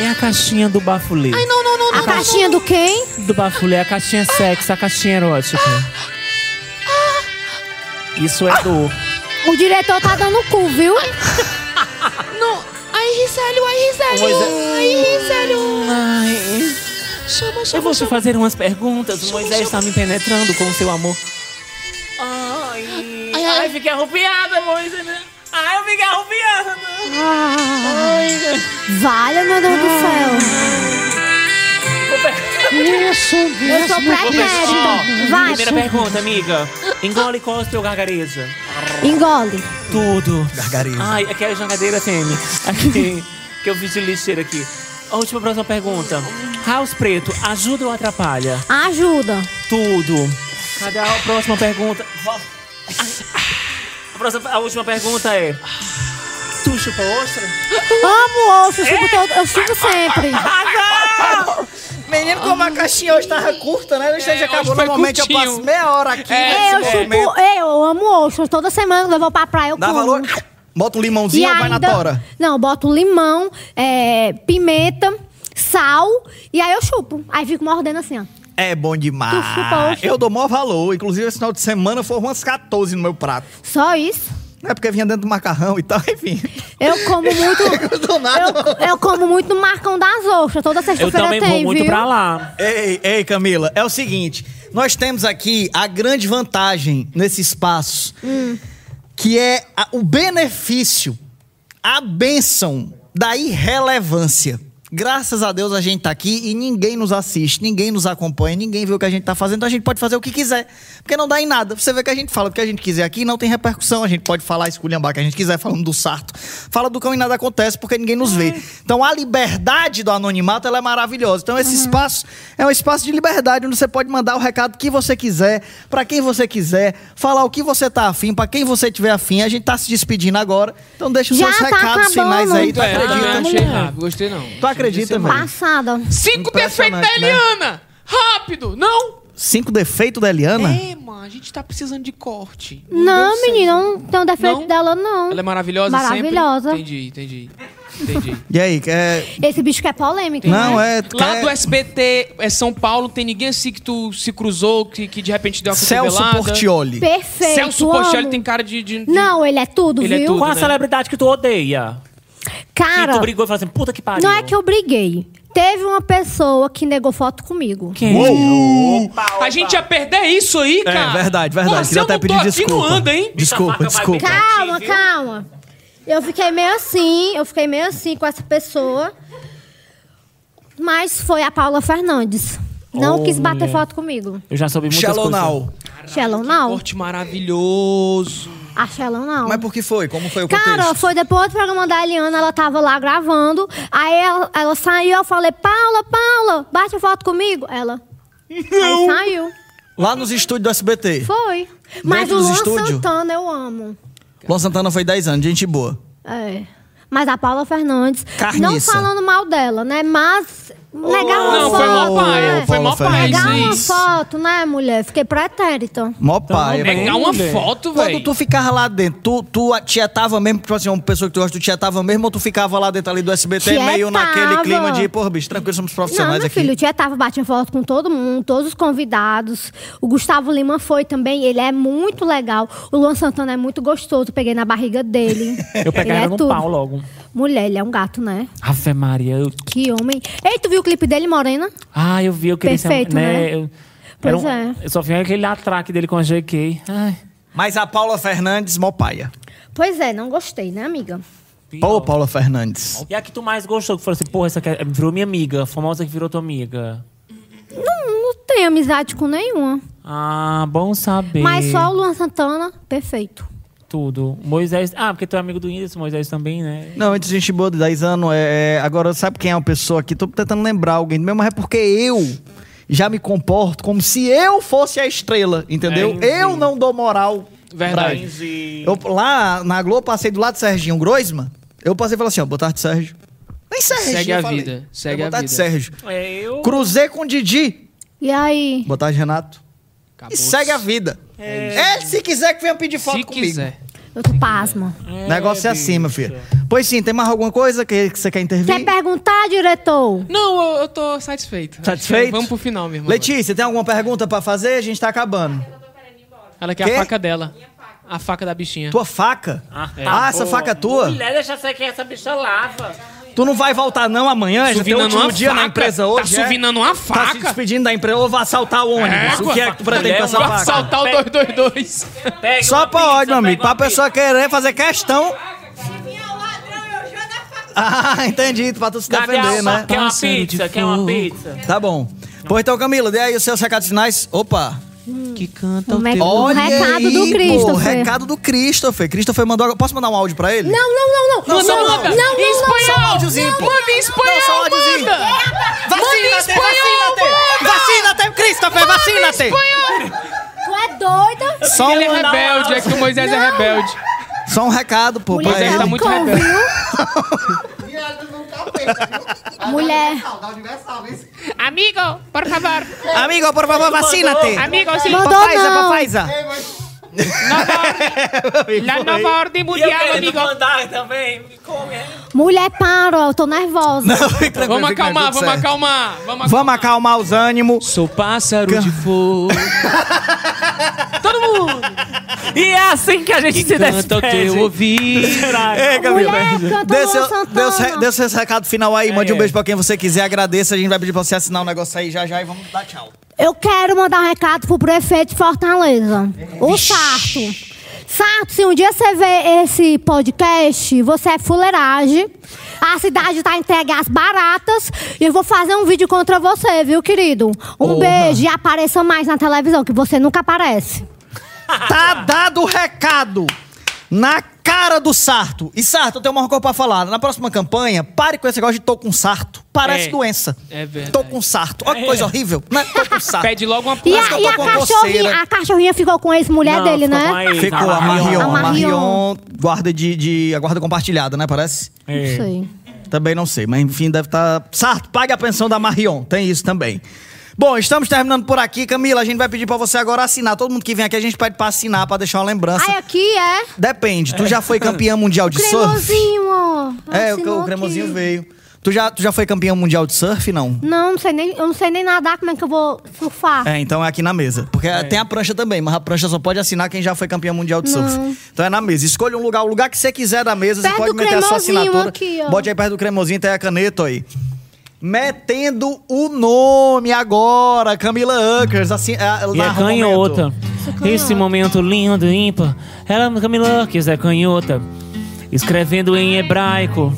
É a caixinha do bafulê. Ai, não, não, não, A não. caixinha do quem? Do bafulê, a caixinha sexo, a caixinha erótica. Isso é dor. O diretor tá dando cu, viu? Não. Ai, Risélio, ai, Risélio. Moisés- Ai, Risélio. Ai, Chama, eu chama, vou te chama. fazer umas perguntas. O Moisés está me penetrando com o seu amor. Ai, Ai, ai, ai. fiquei arrupiada, Moisés. Ai, eu fiquei arrupiada. Ah, Ai, vale, meu Deus do céu. Isso, Eu sou pretérita. Vai, Primeira pergunta, amiga. Engole, cospe ou gargareja? engole. Tudo. Gargarejo. Ai, aqui é a jangadeira Temi. Aqui, que eu fiz de lixeira aqui. A última próxima pergunta. House Preto, ajuda ou atrapalha? Ajuda. Tudo. Cadê a próxima pergunta? A, próxima, a última pergunta é... Tu chupa ostra? Amo osso, eu chupo, todo, eu chupo sempre. Menino, como a caixinha hoje tava curta, né? Deixa É, acabou. hoje Normalmente eu curtinho. passo meia hora aqui. É, nesse eu momento. chupo, eu amo osso. Toda semana eu vou pra praia, eu Dá como. valor? Bota um E limãozinho ou vai na tora? Não, boto limão, é, pimenta, sal e aí eu chupo. Aí fico mordendo assim, ó. É bom chupa demais. Eu dou maior valor. Inclusive, esse final de semana foram umas 14 no meu prato. Só isso. Não é porque vinha dentro do macarrão e tal, enfim. Eu como muito. Eu eu, eu como muito no Marcão das Ostras. Toda Eu sexta-feira também tem, vou muito viu? pra lá. Ei, ei, Camila, é o seguinte: nós temos aqui a grande vantagem nesse espaço, que é a- o benefício, a bênção da irrelevância. Graças a Deus a gente tá aqui e ninguém nos assiste, ninguém nos acompanha, ninguém vê o que a gente tá fazendo, então a gente pode fazer o que quiser. Porque não dá em nada. Você vê que a gente fala o que a gente quiser aqui, não tem repercussão. A gente pode falar esculhambar que a gente quiser, falando do sarto. Fala do cão e nada acontece porque ninguém nos vê. Então a liberdade do anonimato ela é maravilhosa. Então esse espaço é um espaço de liberdade onde você pode mandar o recado que você quiser, pra quem você quiser, falar o que você tá afim, pra quem você tiver afim. A gente tá se despedindo agora. Então deixa os Já seus tá recados acabando. finais aí. Tu É, eu também acredita? achei rápido. Gostei não. Tu acredita, velho? Passada. Cinco defeitos da né? Eliana. Rápido. Não. Cinco defeitos da Eliana? É, mano. A gente tá precisando de corte. Não, certo. menina, não tem um defeito Não? dela, não. Ela é maravilhosa, Maravilhosa. sempre? Entendi, entendi. Entendi. E aí, é... Esse bicho que é polêmico. Não, né? é... Lá é... do SBT, é São Paulo, tem ninguém assim que tu se cruzou, que, que de repente deu uma Celso cotovelada? Portioli. Perfeito. Celso Portioli amo. tem cara de... de- de- Não, ele é tudo, Ele é viu? tudo. Qual a né? celebridade que tu odeia? Cara, tu brigou e falou assim, puta que pariu. não é que eu briguei. Teve uma pessoa que negou foto comigo. Quem? Opa, opa. A gente ia perder isso aí, É, cara. verdade, verdade. Pô, se Queria eu até pedir aqui, desculpa. não anda, hein? Desculpa, desculpa. Calma, calma. Eu fiquei meio assim, eu fiquei meio assim com essa pessoa. Mas foi a Paula Fernandes. Não Oh, quis bater mulher. foto comigo. Eu já soube muitas Shallow coisas. Now. Shallow não. Corte maravilhoso. A Shallow não. Mas por que foi? Como foi o Cara, contexto? foi depois do programa da Eliana, ela tava lá gravando. Aí ela, ela saiu, eu falei, Paula, Paula, bate foto comigo. Ela, Aí saiu. Lá nos estúdios do SBT. Foi. Mas Dentro o Luan estúdios? Santana eu amo. Luan Santana foi 10 anos, gente boa. É. Mas a Paula Fernandes, Carniça. não falando mal dela, né? Mas negar uma Não, foto. foi mó pai, né? foi mó Paula pai isso Negar aí. uma foto, né, mulher? Fiquei pretérita. Mó pai. Pegar uma foto, Quando velho. tu ficava lá dentro, tu, tu tietava mesmo, tipo assim, uma pessoa que tu gosta, tu tietava mesmo ou tu ficava lá dentro ali do SBT meio Tietava. naquele clima de, porra, bicho, tranquilo, somos Não, profissionais meu aqui. filho, o Tia tava batendo foto com todo mundo, todos os convidados. O Gustavo Lima foi também, ele é muito legal. O Luan Santana é muito gostoso, peguei na barriga dele. Eu peguei ele ela é no tudo. pau logo. Mulher, ele é um gato, né? Ave Maria. Eu... Que homem. Ei, tu viu o clipe dele, Morena? Ah, eu vi, eu queria Perfeito, ser, né? né? Eu, Pois um- é. Eu só vi aquele atraque dele com a GK. Ai. Mas a Paula Fernandes, mó paia. Pois é, não gostei, né, amiga? Pô, Paula Fernandes. E a que tu mais gostou? Que falou assim, porra, essa aqui é- virou minha amiga. Famosa que virou tua amiga. Não, não tenho amizade com nenhuma. Ah, bom saber. Mas só o Luan Santana, perfeito. Tudo. Moisés. Ah, porque tu é amigo do Whindersson, Moisés também, né? Não, entre gente boa de 10 anos, é, é- agora sabe quem é uma pessoa aqui? Tô tentando lembrar alguém, mesmo, mas é porque eu já me comporto como se eu fosse a estrela, entendeu? Entendi. eu não dou moral. Verdade. Eu, lá na Globo, passei do lado do Serginho Groisman, eu passei e falei assim, ó, boa tarde, Sérgio. Nem Sérgio. Segue a falei. vida, segue boa a tarde, vida. Sérgio. É, eu... Cruzei com o Didi. E aí? Boa tarde, Renato. Acabou. E segue a vida. Ele, se quiser, que venha pedir foto Se comigo. quiser. Eu tô pasma. Negócio é assim, meu filho. Pois sim, tem mais alguma coisa que, que você quer intervir? Quer perguntar, diretor? Não, eu, eu tô satisfeito. Satisfeito? Vamos pro final, meu irmão. Letícia, tem alguma pergunta pra fazer? A gente tá acabando. Ela quer Quê? a faca dela. A faca da bichinha. Tua faca? Ah, Ah, essa faca é tua? Mulher, deixa ser que essa bicha lava. Tu não vai voltar não amanhã? Já tem o último uma dia na faca. empresa Tá hoje, é? suvinando uma Tá se faca. despedindo da empresa ou vai assaltar o ônibus? Égua. o que é que tu pretende com essa faca? Assaltar o 222. Pega Só ódio, meu amigo. Pra pessoa querer fazer questão... Ah, entendi. Pra tu se Cadê defender, né? Quer uma pizza? Quer uma pizza? Tá bom. Pois então, Camila, dê aí os seus recados finais. Opa! Que canta Como é que- Olha Um recado aí, do pô, Christopher. recado do Christopher. Christopher mandou... Posso mandar um áudio pra ele? Não, não, não, não. Não, só não, não, não, espanhol. Só um áudiozinho. Manda em espanhol, Não, só um áudiozinho. manda. Vacina-te, espanhol, vacina-te! Vacina-te, Christopher, vacina-te! Tu é doida? Só Ele é rebelde, é que o Moisés é rebelde. só um recado, pô, ele. tá muito rebelde. Mulher. Amigo, por favor. Amigo, por favor, vacina-te! Amigo, sim. Mandou Pfizer, não. Pfizer! La nova ordem E eu mundial, querendo amigo. mandar também. Me come. Mulher, para, eu tô nervosa. Não, tranquilo, Vamos acalmar, vamos certo. acalmar. Vamos acalmar. Vamos acalmar os ânimos. Sou pássaro de fogo. Todo mundo. E é assim que a gente se Canta o despede. teu ouvido. Ei, Camila, Mulher, canta dê seu, dê, dê recado final aí, mande um É. beijo pra quem você quiser, agradeça, a gente vai pedir pra você assinar o negócio aí já já e vamos dar tchau. Eu quero mandar um recado pro prefeito de Fortaleza. O Sarto. Sarto, se um dia você vê esse podcast, você é fuleiragem. A cidade tá entregue às baratas. E eu vou fazer um vídeo contra você, viu, querido? Um beijo e apareça mais na televisão, que você nunca aparece. Tá dado o recado na cara do Sarto. E Sarto, eu tenho uma coisa pra falar. Na próxima campanha, pare com esse negócio de tô com sarto. Parece É. doença. É verdade. Tô com sarto. Olha que coisa horrível, né? Tô com sarto. Pede logo uma E Parece que a, eu e tô a com cachorrinha, coceira. a cachorrinha ficou com a ex-mulher Não, dele, ficou né? com a ex. Ficou A Marion. A Marion. Marion, guarda de, de- a guarda compartilhada, né? Parece? É. Sei. Também não sei, mas enfim, deve estar. Sarto, pague a pensão da Marion. Tem isso também. Bom, estamos terminando por aqui. Camila, a gente vai pedir pra você agora assinar. Todo mundo que vem aqui, a gente pede pra assinar, pra deixar uma lembrança. Ai, aqui é. Depende. Tu já foi campeã mundial de surf? Cremosinho, ó. É, o, o cremosinho aqui. veio. Tu já, tu já foi campeão mundial de surf, não? Não, não sei nem, eu não sei nem nadar, como é que eu vou surfar? É, então é aqui na mesa. Porque tem a prancha também, mas a prancha só pode assinar quem já foi campeão mundial de surf. Não. Então é na mesa. Escolha um lugar, o lugar que você quiser da mesa, Perto você pode meter a sua assinatura. aqui, ó. Bote aí perto do cremosinho, tem a caneta aí. Metendo o nome agora, Camila Uckers, assim, é, E é narra o canhota. momento. Esse momento lindo e ímpar. Ela, Camila, que é canhota. Escrevendo em hebraico.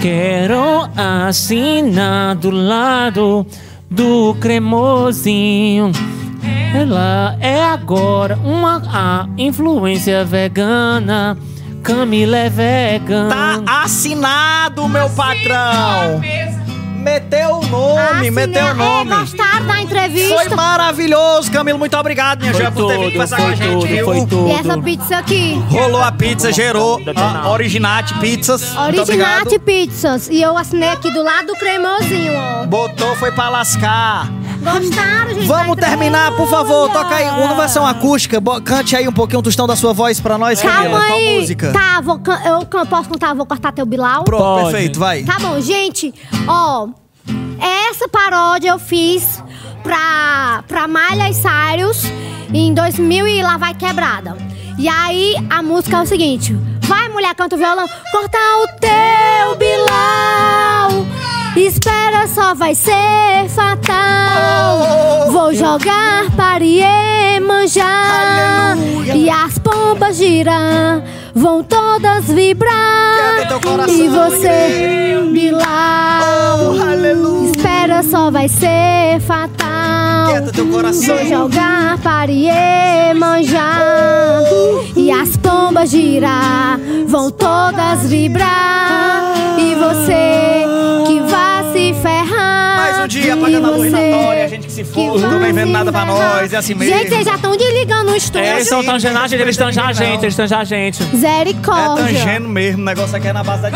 Quero assinar do lado do cremosinho. Ela é agora uma a influência vegana. Camila é vegana. Tá assinado, meu patrão. Meteu o nome, Assinei- meteu o É, nome. gostaram da entrevista? Foi maravilhoso, Camilo. Muito obrigado, minha joia, por ter vindo conversar com a gente, tudo, foi tudo. E essa pizza aqui? Rolou a pizza, gerou a Originate Pizzas. Originate. Pizzas. E eu assinei aqui do lado do cremosinho, ó. Botou, foi pra lascar. Gostaram, gente? Vamos terminar, por favor. Toca aí uma versão acústica. Bo- Cante aí um pouquinho o tostão da sua voz pra nós, Camila. Calma Qual aí. música? Tá, vou, eu posso contar, vou cortar teu bilau? Pronto, Pode. perfeito, vai. Tá bom, gente, ó. Essa paródia eu fiz pra, pra Miley Cyrus em 2000 e lá vai quebrada. E aí a música é o seguinte: Vai, mulher, canta o violão, cortar o teu bilau. Espera, só vai ser fatal. Vou jogar para Iemanjá. E as pombas girar, vão todas vibrar. E você. Bilal. Oh. Espera, só vai ser fatal. Vou jogar para Iemanjá. E as pombas girar, vão todas vibrar. E você que vai se ferrar. Mais um dia apagando a luz na Nória, a gente que se for, não vem vendo nada pra nós, é assim mesmo. Gente, vocês já estão desligando o estúdio. É, eles estão tangendo a gente, eles estão já a gente, eles estão já a gente. É Misericórdia. tangendo mesmo, o negócio aqui é na base da...